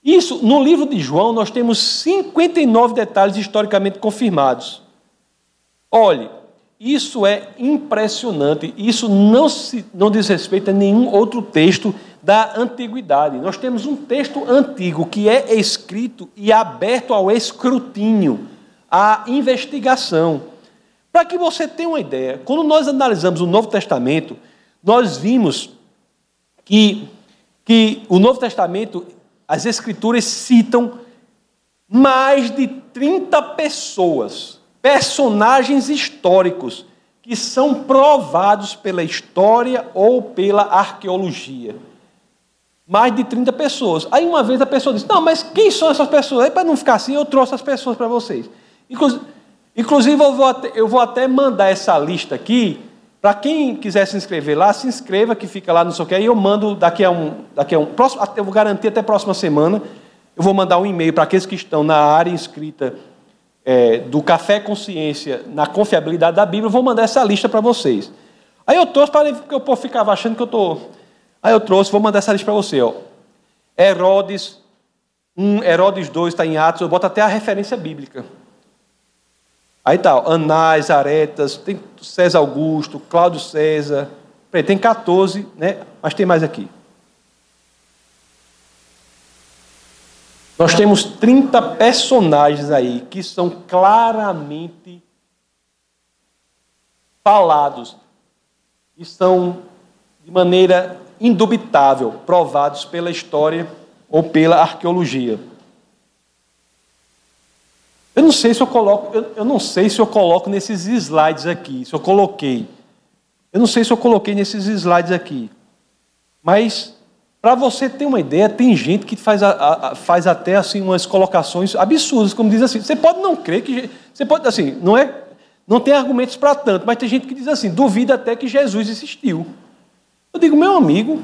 Speaker 1: Isso, no livro de João, nós temos 59 detalhes historicamente confirmados. Olhe, isso é impressionante. Isso não, se, não diz respeito a nenhum outro texto da antiguidade. Nós temos um texto antigo que é escrito e aberto ao escrutínio, à investigação. Para que você tenha uma ideia, quando nós analisamos o Novo Testamento, nós vimos que, que o Novo Testamento, as Escrituras citam mais de 30 pessoas, personagens históricos, que são provados pela história ou pela arqueologia. Mais de 30 pessoas. Aí uma vez a pessoa disse: Não, mas quem são essas pessoas? Aí, para não ficar assim, eu trouxe as pessoas para vocês. Inclusive, eu vou, até, eu vou até mandar essa lista aqui. Para quem quiser se inscrever lá, se inscreva, que fica lá no seu que. Aí eu mando daqui a um. Daqui a um próximo, eu vou garantir até a próxima semana. Eu vou mandar um e-mail para aqueles que estão na área inscrita é, do Café Consciência na confiabilidade da Bíblia. Eu vou mandar essa lista para vocês. Aí eu trouxe para que o povo ficava achando que eu estou. Aí eu trouxe, vou mandar essa lista para você. Ó. Herodes 1, Herodes 2 está em Atos, eu boto até a referência bíblica. Aí tá, Anás, Aretas, tem César Augusto, Cláudio César. Peraí, tem 14, né? Mas tem mais aqui. Nós temos 30 personagens aí que são claramente falados e são de maneira indubitável provados pela história ou pela arqueologia. Eu não sei se eu coloco, eu, eu não sei se eu coloco nesses slides aqui, se eu coloquei. Eu não sei se eu coloquei nesses slides aqui. Mas para você ter uma ideia, tem gente que faz, a, a, faz até assim umas colocações absurdas, como diz assim. Você pode não crer que. Você pode, assim, não é. Não tem argumentos para tanto, mas tem gente que diz assim, duvida até que Jesus existiu. Eu digo, meu amigo,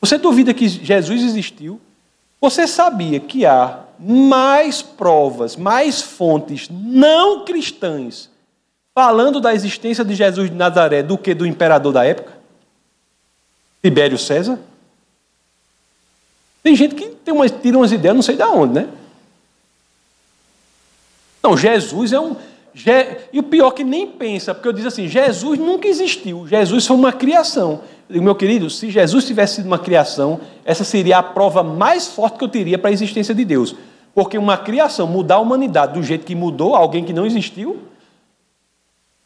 Speaker 1: você duvida que Jesus existiu? Você sabia que há mais provas, mais fontes não cristãs falando da existência de Jesus de Nazaré do que do imperador da época? Tibério César? Tem gente que tem umas, tira umas ideias, não sei de onde, né? Não, Jesus é um. E o pior que nem pensa, porque eu diz assim: Jesus nunca existiu, Jesus foi uma criação. Eu digo, meu querido, se Jesus tivesse sido uma criação, essa seria a prova mais forte que eu teria para a existência de Deus. Porque uma criação, mudar a humanidade do jeito que mudou, alguém que não existiu,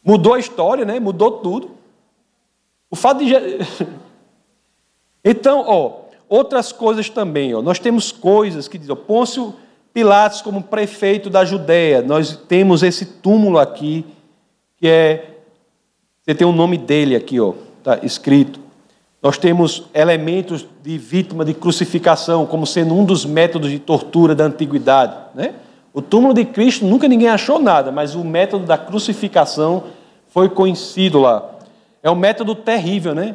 Speaker 1: mudou a história, né? mudou tudo. O fato de. <laughs> Então, ó, outras coisas também. Ó. Nós temos coisas que dizem, Pôncio Pilatos como prefeito da Judéia, nós temos esse túmulo aqui, que é, você tem o nome dele aqui, ó, tá escrito. Nós temos elementos de vítima de crucificação como sendo um dos métodos de tortura da antiguidade. Né? O túmulo de Cristo nunca ninguém achou nada, mas o método da crucificação foi conhecido lá. É um método terrível, né?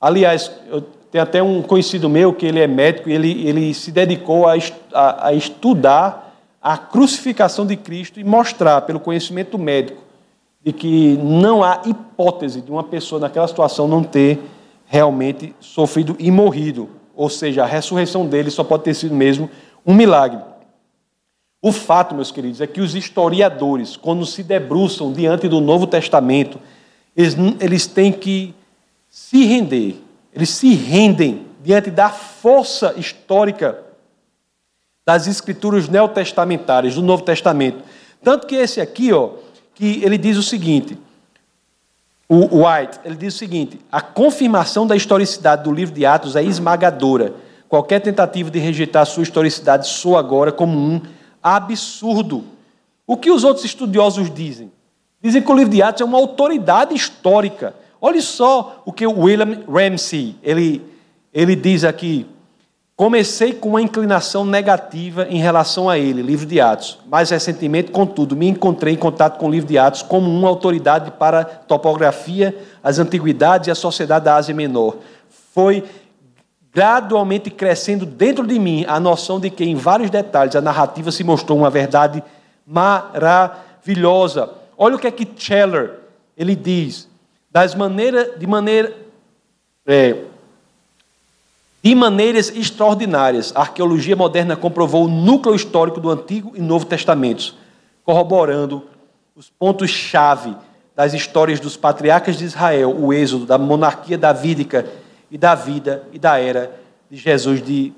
Speaker 1: Aliás, eu tem até um conhecido meu que ele é médico ele, ele se dedicou a, a, a estudar a crucificação de Cristo e mostrar, pelo conhecimento médico, de que não há hipótese de uma pessoa naquela situação não ter realmente sofrido e morrido. Ou seja, a ressurreição dele só pode ter sido mesmo um milagre. O fato, meus queridos, é que os historiadores, quando se debruçam diante do Novo Testamento, eles, eles têm que se render eles se rendem diante da força histórica das escrituras neotestamentárias, do Novo Testamento. Tanto que esse aqui, ó, que ele diz o seguinte, o White, ele diz o seguinte: a confirmação da historicidade do livro de Atos é esmagadora. Qualquer tentativa de rejeitar sua historicidade soa agora como um absurdo. O que os outros estudiosos dizem? Dizem que o livro de Atos é uma autoridade histórica Olhe só o que o William Ramsey, ele, ele diz aqui. Comecei com uma inclinação negativa em relação a ele, livro de Atos. Mais recentemente, contudo, me encontrei em contato com o livro de Atos como uma autoridade para topografia, as antiguidades e a sociedade da Ásia Menor. Foi gradualmente crescendo dentro de mim a noção de que, em vários detalhes, a narrativa se mostrou uma verdade maravilhosa. Olha o que é que Scheller ele diz das maneiras, de maneira é, de maneiras extraordinárias. A arqueologia moderna comprovou o núcleo histórico do Antigo e Novo Testamentos, corroborando os pontos-chave das histórias dos patriarcas de Israel, o êxodo, da monarquia davídica e da vida e da era de Jesus de,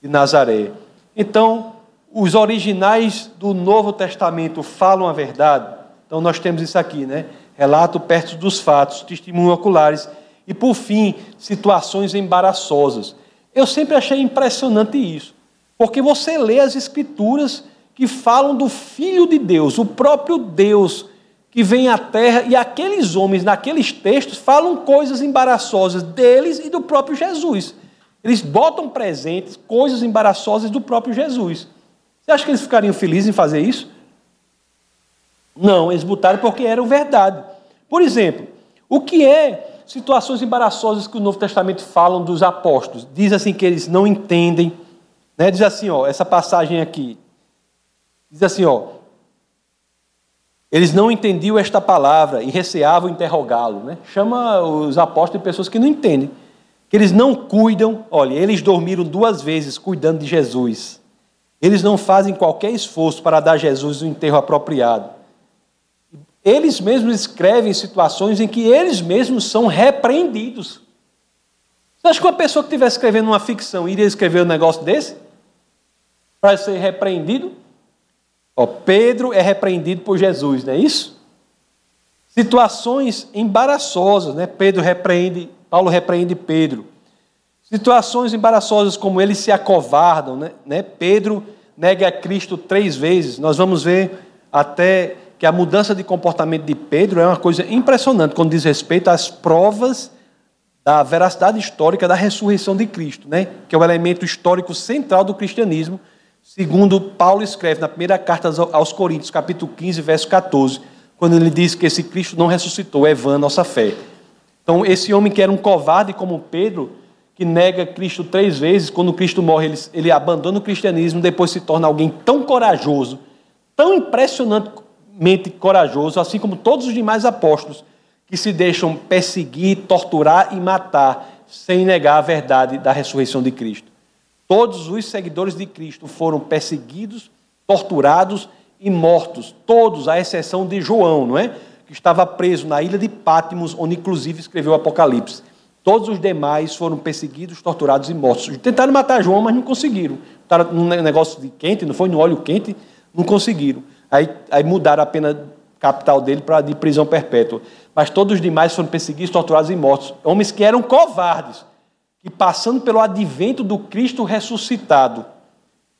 Speaker 1: de Nazaré. Então, os originais do Novo Testamento falam a verdade. Então, nós temos isso aqui, né? Relato perto dos fatos, testemunhos oculares e, por fim, situações embaraçosas. Eu sempre achei impressionante isso, porque você lê as Escrituras que falam do Filho de Deus, o próprio Deus que vem à terra, e aqueles homens, naqueles textos, falam coisas embaraçosas deles e do próprio Jesus. Eles botam presentes coisas embaraçosas do próprio Jesus. Você acha que eles ficariam felizes em fazer isso? Não, eles botaram porque era verdade. Por exemplo, o que é situações embaraçosas que o Novo Testamento falam dos apóstolos? Diz assim que eles não entendem. Né? Diz assim, ó, essa passagem aqui. Diz assim, ó. Eles não entendiam esta palavra e receavam interrogá-lo. Né? Chama os apóstolos de pessoas que não entendem. Que eles não cuidam. Olha, eles dormiram duas vezes cuidando de Jesus. Eles não fazem qualquer esforço para dar Jesus o enterro apropriado. Eles mesmos escrevem situações em que eles mesmos são repreendidos. Você acha que uma pessoa que estivesse escrevendo uma ficção iria escrever um negócio desse? Para ser repreendido? Ó, Pedro é repreendido por Jesus, não é isso? Situações embaraçosas, né? Pedro repreende, Paulo repreende Pedro. Situações embaraçosas como eles se acovardam, né? né? Pedro nega a Cristo três vezes. Nós vamos ver até que a mudança de comportamento de Pedro é uma coisa impressionante quando diz respeito às provas da veracidade histórica da ressurreição de Cristo, né? que é o elemento histórico central do cristianismo, segundo Paulo escreve na primeira carta aos Coríntios, capítulo 15, verso 14, quando ele diz que esse Cristo não ressuscitou, é vã nossa fé. Então, esse homem que era um covarde como Pedro, que nega Cristo três vezes, quando Cristo morre, ele, ele abandona o cristianismo, depois se torna alguém tão corajoso, tão impressionante mente corajoso, assim como todos os demais apóstolos que se deixam perseguir, torturar e matar sem negar a verdade da ressurreição de Cristo. Todos os seguidores de Cristo foram perseguidos, torturados e mortos, todos, à exceção de João, não é? Que estava preso na ilha de Pátimos, onde inclusive escreveu o Apocalipse. Todos os demais foram perseguidos, torturados e mortos. Tentaram matar João, mas não conseguiram. Estaram num negócio de quente, não foi no óleo quente, não conseguiram. Aí, aí mudaram a pena capital dele para de prisão perpétua. Mas todos os demais foram perseguidos, torturados e mortos. Homens que eram covardes, que passando pelo advento do Cristo ressuscitado,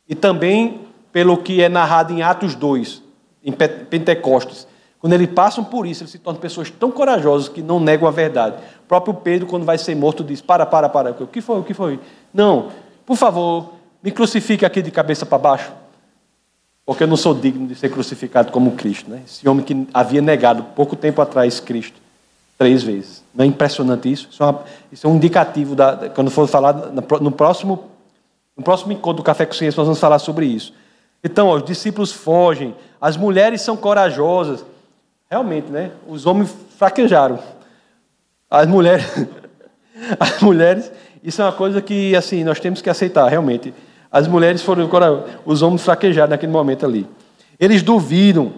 Speaker 1: e também pelo que é narrado em Atos 2, em Pentecostes, quando eles passam por isso, eles se tornam pessoas tão corajosas que não negam a verdade. O próprio Pedro, quando vai ser morto, diz: Para, para, para. O que foi? O que foi? Não, por favor, me crucifique aqui de cabeça para baixo porque eu não sou digno de ser crucificado como Cristo. Né? Esse homem que havia negado pouco tempo atrás Cristo, três vezes. Não é impressionante isso? Isso é, uma, isso é um indicativo, da, quando for falar no próximo, no próximo encontro do Café com Ciência, nós vamos falar sobre isso. Então, ó, os discípulos fogem, as mulheres são corajosas. Realmente, né? Os homens fraquejaram. As mulheres, <laughs> as mulheres, isso é uma coisa que assim nós temos que aceitar, realmente. As mulheres foram, os homens fraquejaram naquele momento ali. Eles duvidam.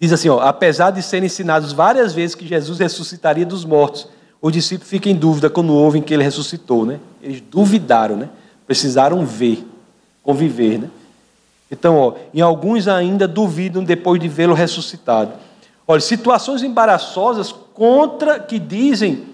Speaker 1: Diz assim, ó, apesar de serem ensinados várias vezes que Jesus ressuscitaria dos mortos, os discípulos ficam em dúvida quando ouvem que ele ressuscitou, né? Eles duvidaram, né? Precisaram ver, conviver, né? Então, ó, em alguns ainda duvidam depois de vê-lo ressuscitado. Olha, situações embaraçosas contra que dizem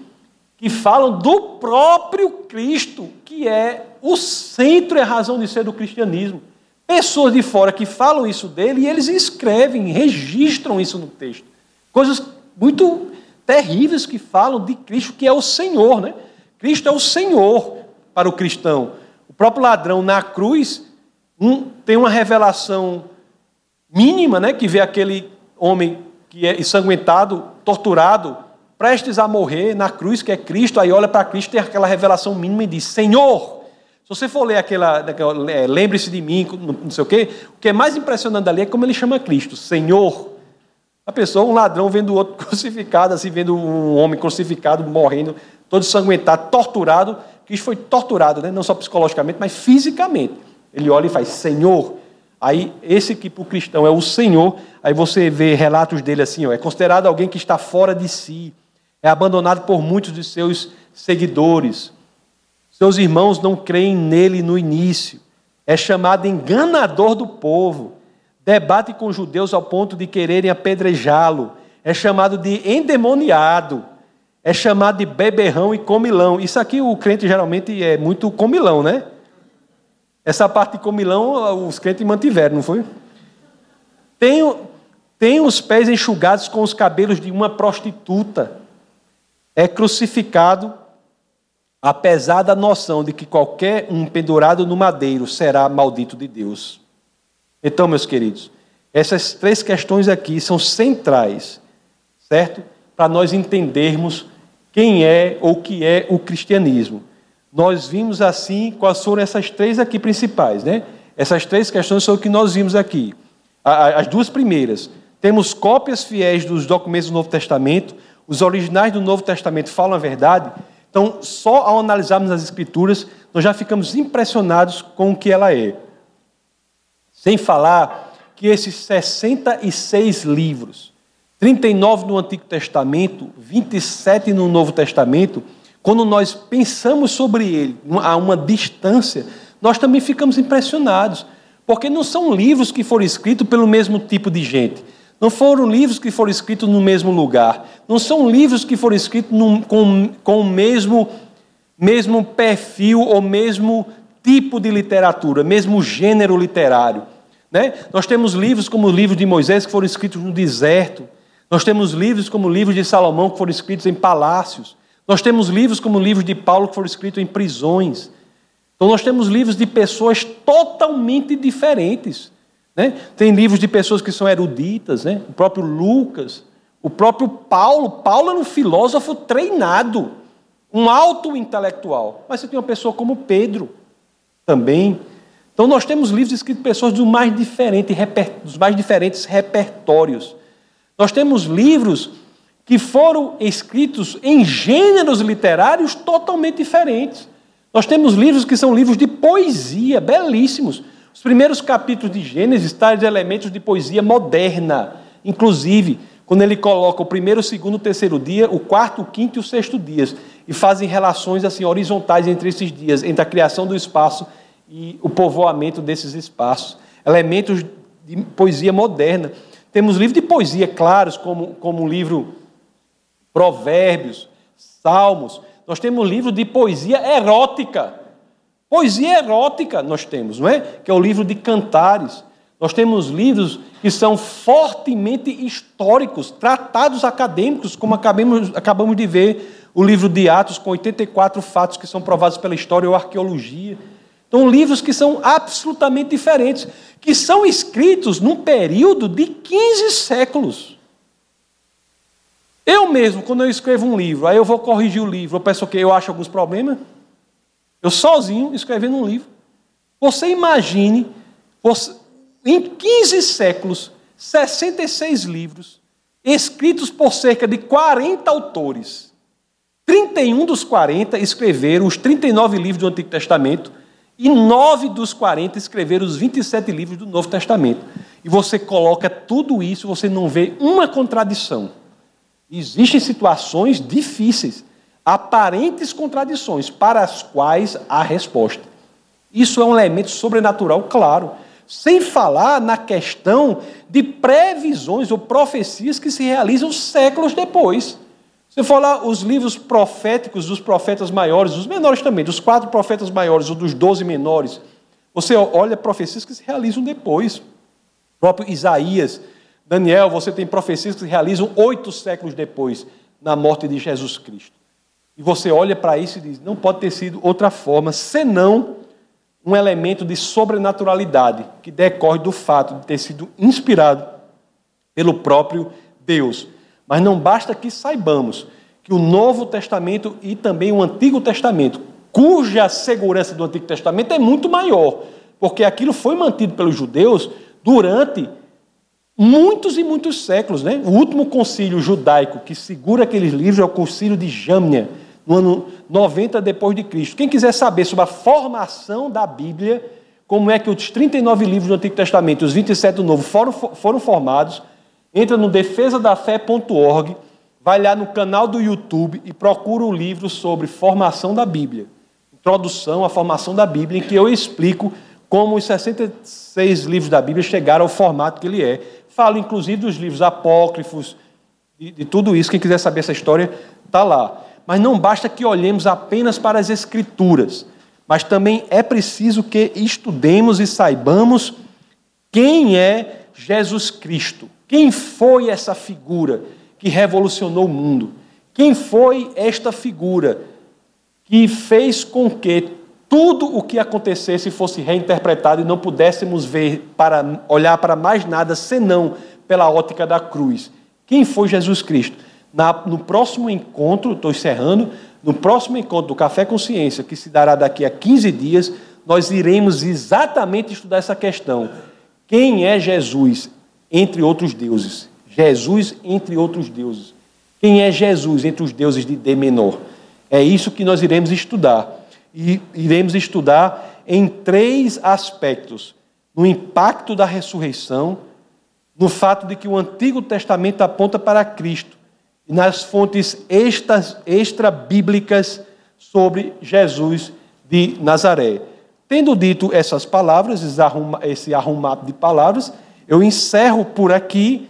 Speaker 1: que falam do próprio Cristo, que é o centro e a razão de ser do cristianismo. Pessoas de fora que falam isso dele e eles escrevem, registram isso no texto. Coisas muito terríveis que falam de Cristo, que é o Senhor, né? Cristo é o Senhor para o cristão. O próprio ladrão na cruz um, tem uma revelação mínima, né? Que vê aquele homem que é ensanguentado, torturado, prestes a morrer na cruz, que é Cristo, aí olha para Cristo, tem aquela revelação mínima e diz: Senhor. Se você for ler aquela, é, lembre-se de mim, não sei o quê, o que é mais impressionante ali é como ele chama Cristo, Senhor. A pessoa, um ladrão vendo o outro <laughs> crucificado, assim, vendo um homem crucificado, morrendo, todo ensanguentado, torturado. Cristo foi torturado, né? não só psicologicamente, mas fisicamente. Ele olha e faz, Senhor. Aí, esse que para o cristão é o Senhor, aí você vê relatos dele assim, ó, é considerado alguém que está fora de si, é abandonado por muitos de seus seguidores. Seus irmãos não creem nele no início. É chamado enganador do povo. Debate com judeus ao ponto de quererem apedrejá-lo. É chamado de endemoniado. É chamado de beberrão e comilão. Isso aqui o crente geralmente é muito comilão, né? Essa parte de comilão os crentes mantiveram, não foi? Tem, tem os pés enxugados com os cabelos de uma prostituta. É crucificado, apesar da noção de que qualquer um pendurado no madeiro será maldito de Deus. Então, meus queridos, essas três questões aqui são centrais, certo? Para nós entendermos quem é ou que é o cristianismo nós vimos assim quais foram essas três aqui principais, né? Essas três questões são o que nós vimos aqui. As duas primeiras, temos cópias fiéis dos documentos do Novo Testamento, os originais do Novo Testamento falam a verdade. Então, só ao analisarmos as Escrituras, nós já ficamos impressionados com o que ela é. Sem falar que esses 66 livros, 39 no Antigo Testamento, 27 no Novo Testamento, quando nós pensamos sobre ele a uma distância, nós também ficamos impressionados, porque não são livros que foram escritos pelo mesmo tipo de gente, não foram livros que foram escritos no mesmo lugar, não são livros que foram escritos num, com, com o mesmo, mesmo perfil ou mesmo tipo de literatura, mesmo gênero literário. Né? Nós temos livros como o livro de Moisés que foram escritos no deserto, nós temos livros como o livro de Salomão que foram escritos em palácios. Nós temos livros como o livro de Paulo que foram escritos em prisões. Então nós temos livros de pessoas totalmente diferentes. Né? Tem livros de pessoas que são eruditas, né? o próprio Lucas, o próprio Paulo. Paulo era um filósofo treinado, um alto intelectual. Mas você tem uma pessoa como Pedro também. Então nós temos livros escritos por pessoas dos mais diferentes, dos mais diferentes repertórios. Nós temos livros que foram escritos em gêneros literários totalmente diferentes. Nós temos livros que são livros de poesia, belíssimos. Os primeiros capítulos de Gênesis trazem elementos de poesia moderna, inclusive quando ele coloca o primeiro, o segundo, o terceiro dia, o quarto, o quinto e o sexto dias, e fazem relações assim horizontais entre esses dias, entre a criação do espaço e o povoamento desses espaços. Elementos de poesia moderna. Temos livros de poesia claros, como, como o livro Provérbios, Salmos. Nós temos livro de poesia erótica. Poesia erótica nós temos, não é? Que é o livro de Cantares. Nós temos livros que são fortemente históricos, tratados acadêmicos, como acabamos, acabamos de ver o livro de Atos, com 84 fatos que são provados pela história ou arqueologia. Então, livros que são absolutamente diferentes, que são escritos num período de 15 séculos. Eu mesmo, quando eu escrevo um livro, aí eu vou corrigir o livro, eu peço o quê? Eu acho alguns problemas. Eu sozinho escrevendo um livro. Você imagine, você, em 15 séculos, 66 livros, escritos por cerca de 40 autores. 31 dos 40 escreveram os 39 livros do Antigo Testamento e 9 dos 40 escreveram os 27 livros do Novo Testamento. E você coloca tudo isso, você não vê uma contradição. Existem situações difíceis, aparentes contradições, para as quais há resposta. Isso é um elemento sobrenatural, claro. Sem falar na questão de previsões ou profecias que se realizam séculos depois. Se for lá os livros proféticos dos profetas maiores, os menores também, dos quatro profetas maiores ou dos doze menores, você olha profecias que se realizam depois. O próprio Isaías Daniel, você tem profecias que se realizam oito séculos depois, na morte de Jesus Cristo. E você olha para isso e diz: não pode ter sido outra forma, senão um elemento de sobrenaturalidade que decorre do fato de ter sido inspirado pelo próprio Deus. Mas não basta que saibamos que o Novo Testamento e também o Antigo Testamento, cuja segurança do Antigo Testamento é muito maior, porque aquilo foi mantido pelos judeus durante muitos e muitos séculos. Né? O último concílio judaico que segura aqueles livros é o concílio de Jâmnia, no ano 90 depois de Cristo. Quem quiser saber sobre a formação da Bíblia, como é que os 39 livros do Antigo Testamento e os 27 do Novo foram, foram formados, entra no defesadafé.org, vai lá no canal do YouTube e procura o um livro sobre formação da Bíblia. Introdução à Formação da Bíblia, em que eu explico como os 66 livros da Bíblia chegaram ao formato que ele é. Falo, inclusive, dos livros apócrifos, de, de tudo isso. Quem quiser saber essa história, está lá. Mas não basta que olhemos apenas para as Escrituras, mas também é preciso que estudemos e saibamos quem é Jesus Cristo. Quem foi essa figura que revolucionou o mundo? Quem foi esta figura que fez com que tudo o que acontecesse fosse reinterpretado e não pudéssemos ver para olhar para mais nada senão pela ótica da cruz? Quem foi Jesus Cristo? Na, no próximo encontro, estou encerrando, no próximo encontro do Café Consciência, que se dará daqui a 15 dias, nós iremos exatamente estudar essa questão. Quem é Jesus entre outros deuses? Jesus entre outros deuses. Quem é Jesus entre os deuses de D menor? É isso que nós iremos estudar. E iremos estudar em três aspectos: no impacto da ressurreição, no fato de que o Antigo Testamento aponta para Cristo nas fontes extra-bíblicas sobre Jesus de Nazaré. Tendo dito essas palavras, esse arrumado de palavras, eu encerro por aqui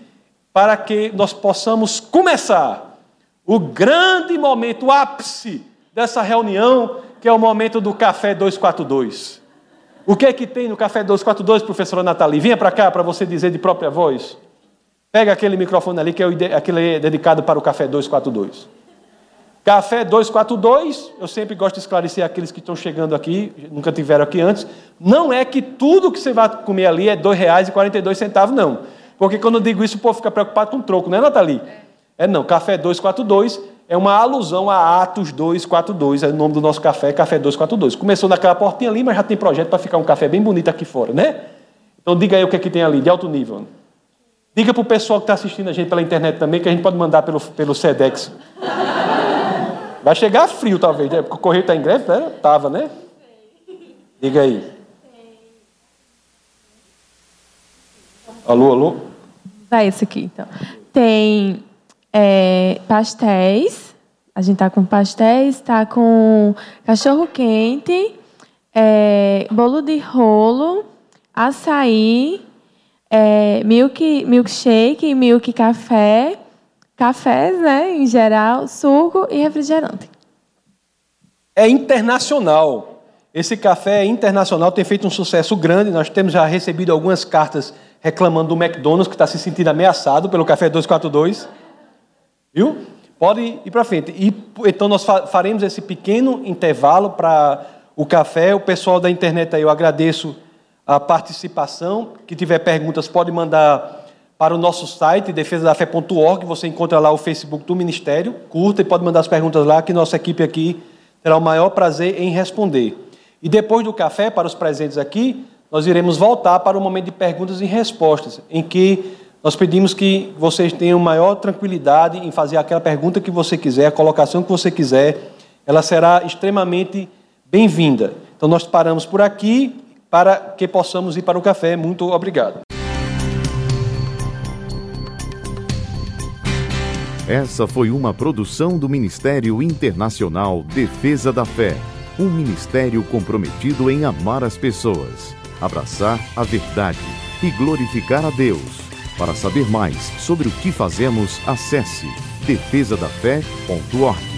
Speaker 1: para que nós possamos começar o grande momento, o ápice dessa reunião, que é o momento do Café 242. O que é que tem no Café 242, professora Nathalie? Venha para cá para você dizer de própria voz. Pega aquele microfone ali, que é aquele dedicado para o Café 242. Café 242, eu sempre gosto de esclarecer aqueles que estão chegando aqui, nunca tiveram aqui antes, não é que tudo que você vai comer ali é R$ 2,42, não. Porque quando eu digo isso, o povo fica preocupado com troco, não é, Nathalie? É não, Café 242 é uma alusão a Atos 242, é o nome do nosso café, Café 242. Começou naquela portinha ali, mas já tem projeto para ficar um café bem bonito aqui fora, né? Então diga aí o que é que tem ali, de alto nível. Diga para o pessoal que está assistindo a gente pela internet também que a gente pode mandar pelo, pelo SEDEX. Vai chegar frio, talvez, né? Porque o correio está em greve, né? Tava, né? Diga aí. Alô, alô?
Speaker 2: Vai esse aqui, então. Tem é, pastéis. A gente tá com pastéis, tá com cachorro quente, é, bolo de rolo, açaí, é, milk, milkshake, milk café, cafés, né, em geral, suco e refrigerante.
Speaker 1: É internacional. Esse café é internacional, tem feito um sucesso grande. Nós temos já recebido algumas cartas reclamando do McDonald's, que está se sentindo ameaçado pelo Café 242. Viu? Pode ir para frente. E, então, nós faremos esse pequeno intervalo para o café. O pessoal da internet aí, eu agradeço a participação. Que tiver perguntas, pode mandar para o nosso site, defesadafé.org. Você encontra lá o Facebook do Ministério. Curta e pode mandar as perguntas lá, que nossa equipe aqui terá o maior prazer em responder. E depois do café, para os presentes aqui, nós iremos voltar para o momento de perguntas e respostas, em que nós pedimos que vocês tenham maior tranquilidade em fazer aquela pergunta que você quiser, a colocação que você quiser, ela será extremamente bem-vinda. Então nós paramos por aqui para que possamos ir para o café. Muito obrigado.
Speaker 3: Essa foi uma produção do Ministério Internacional Defesa da Fé, um ministério comprometido em amar as pessoas, abraçar a verdade e glorificar a Deus. Para saber mais sobre o que fazemos, acesse defesadafé.org.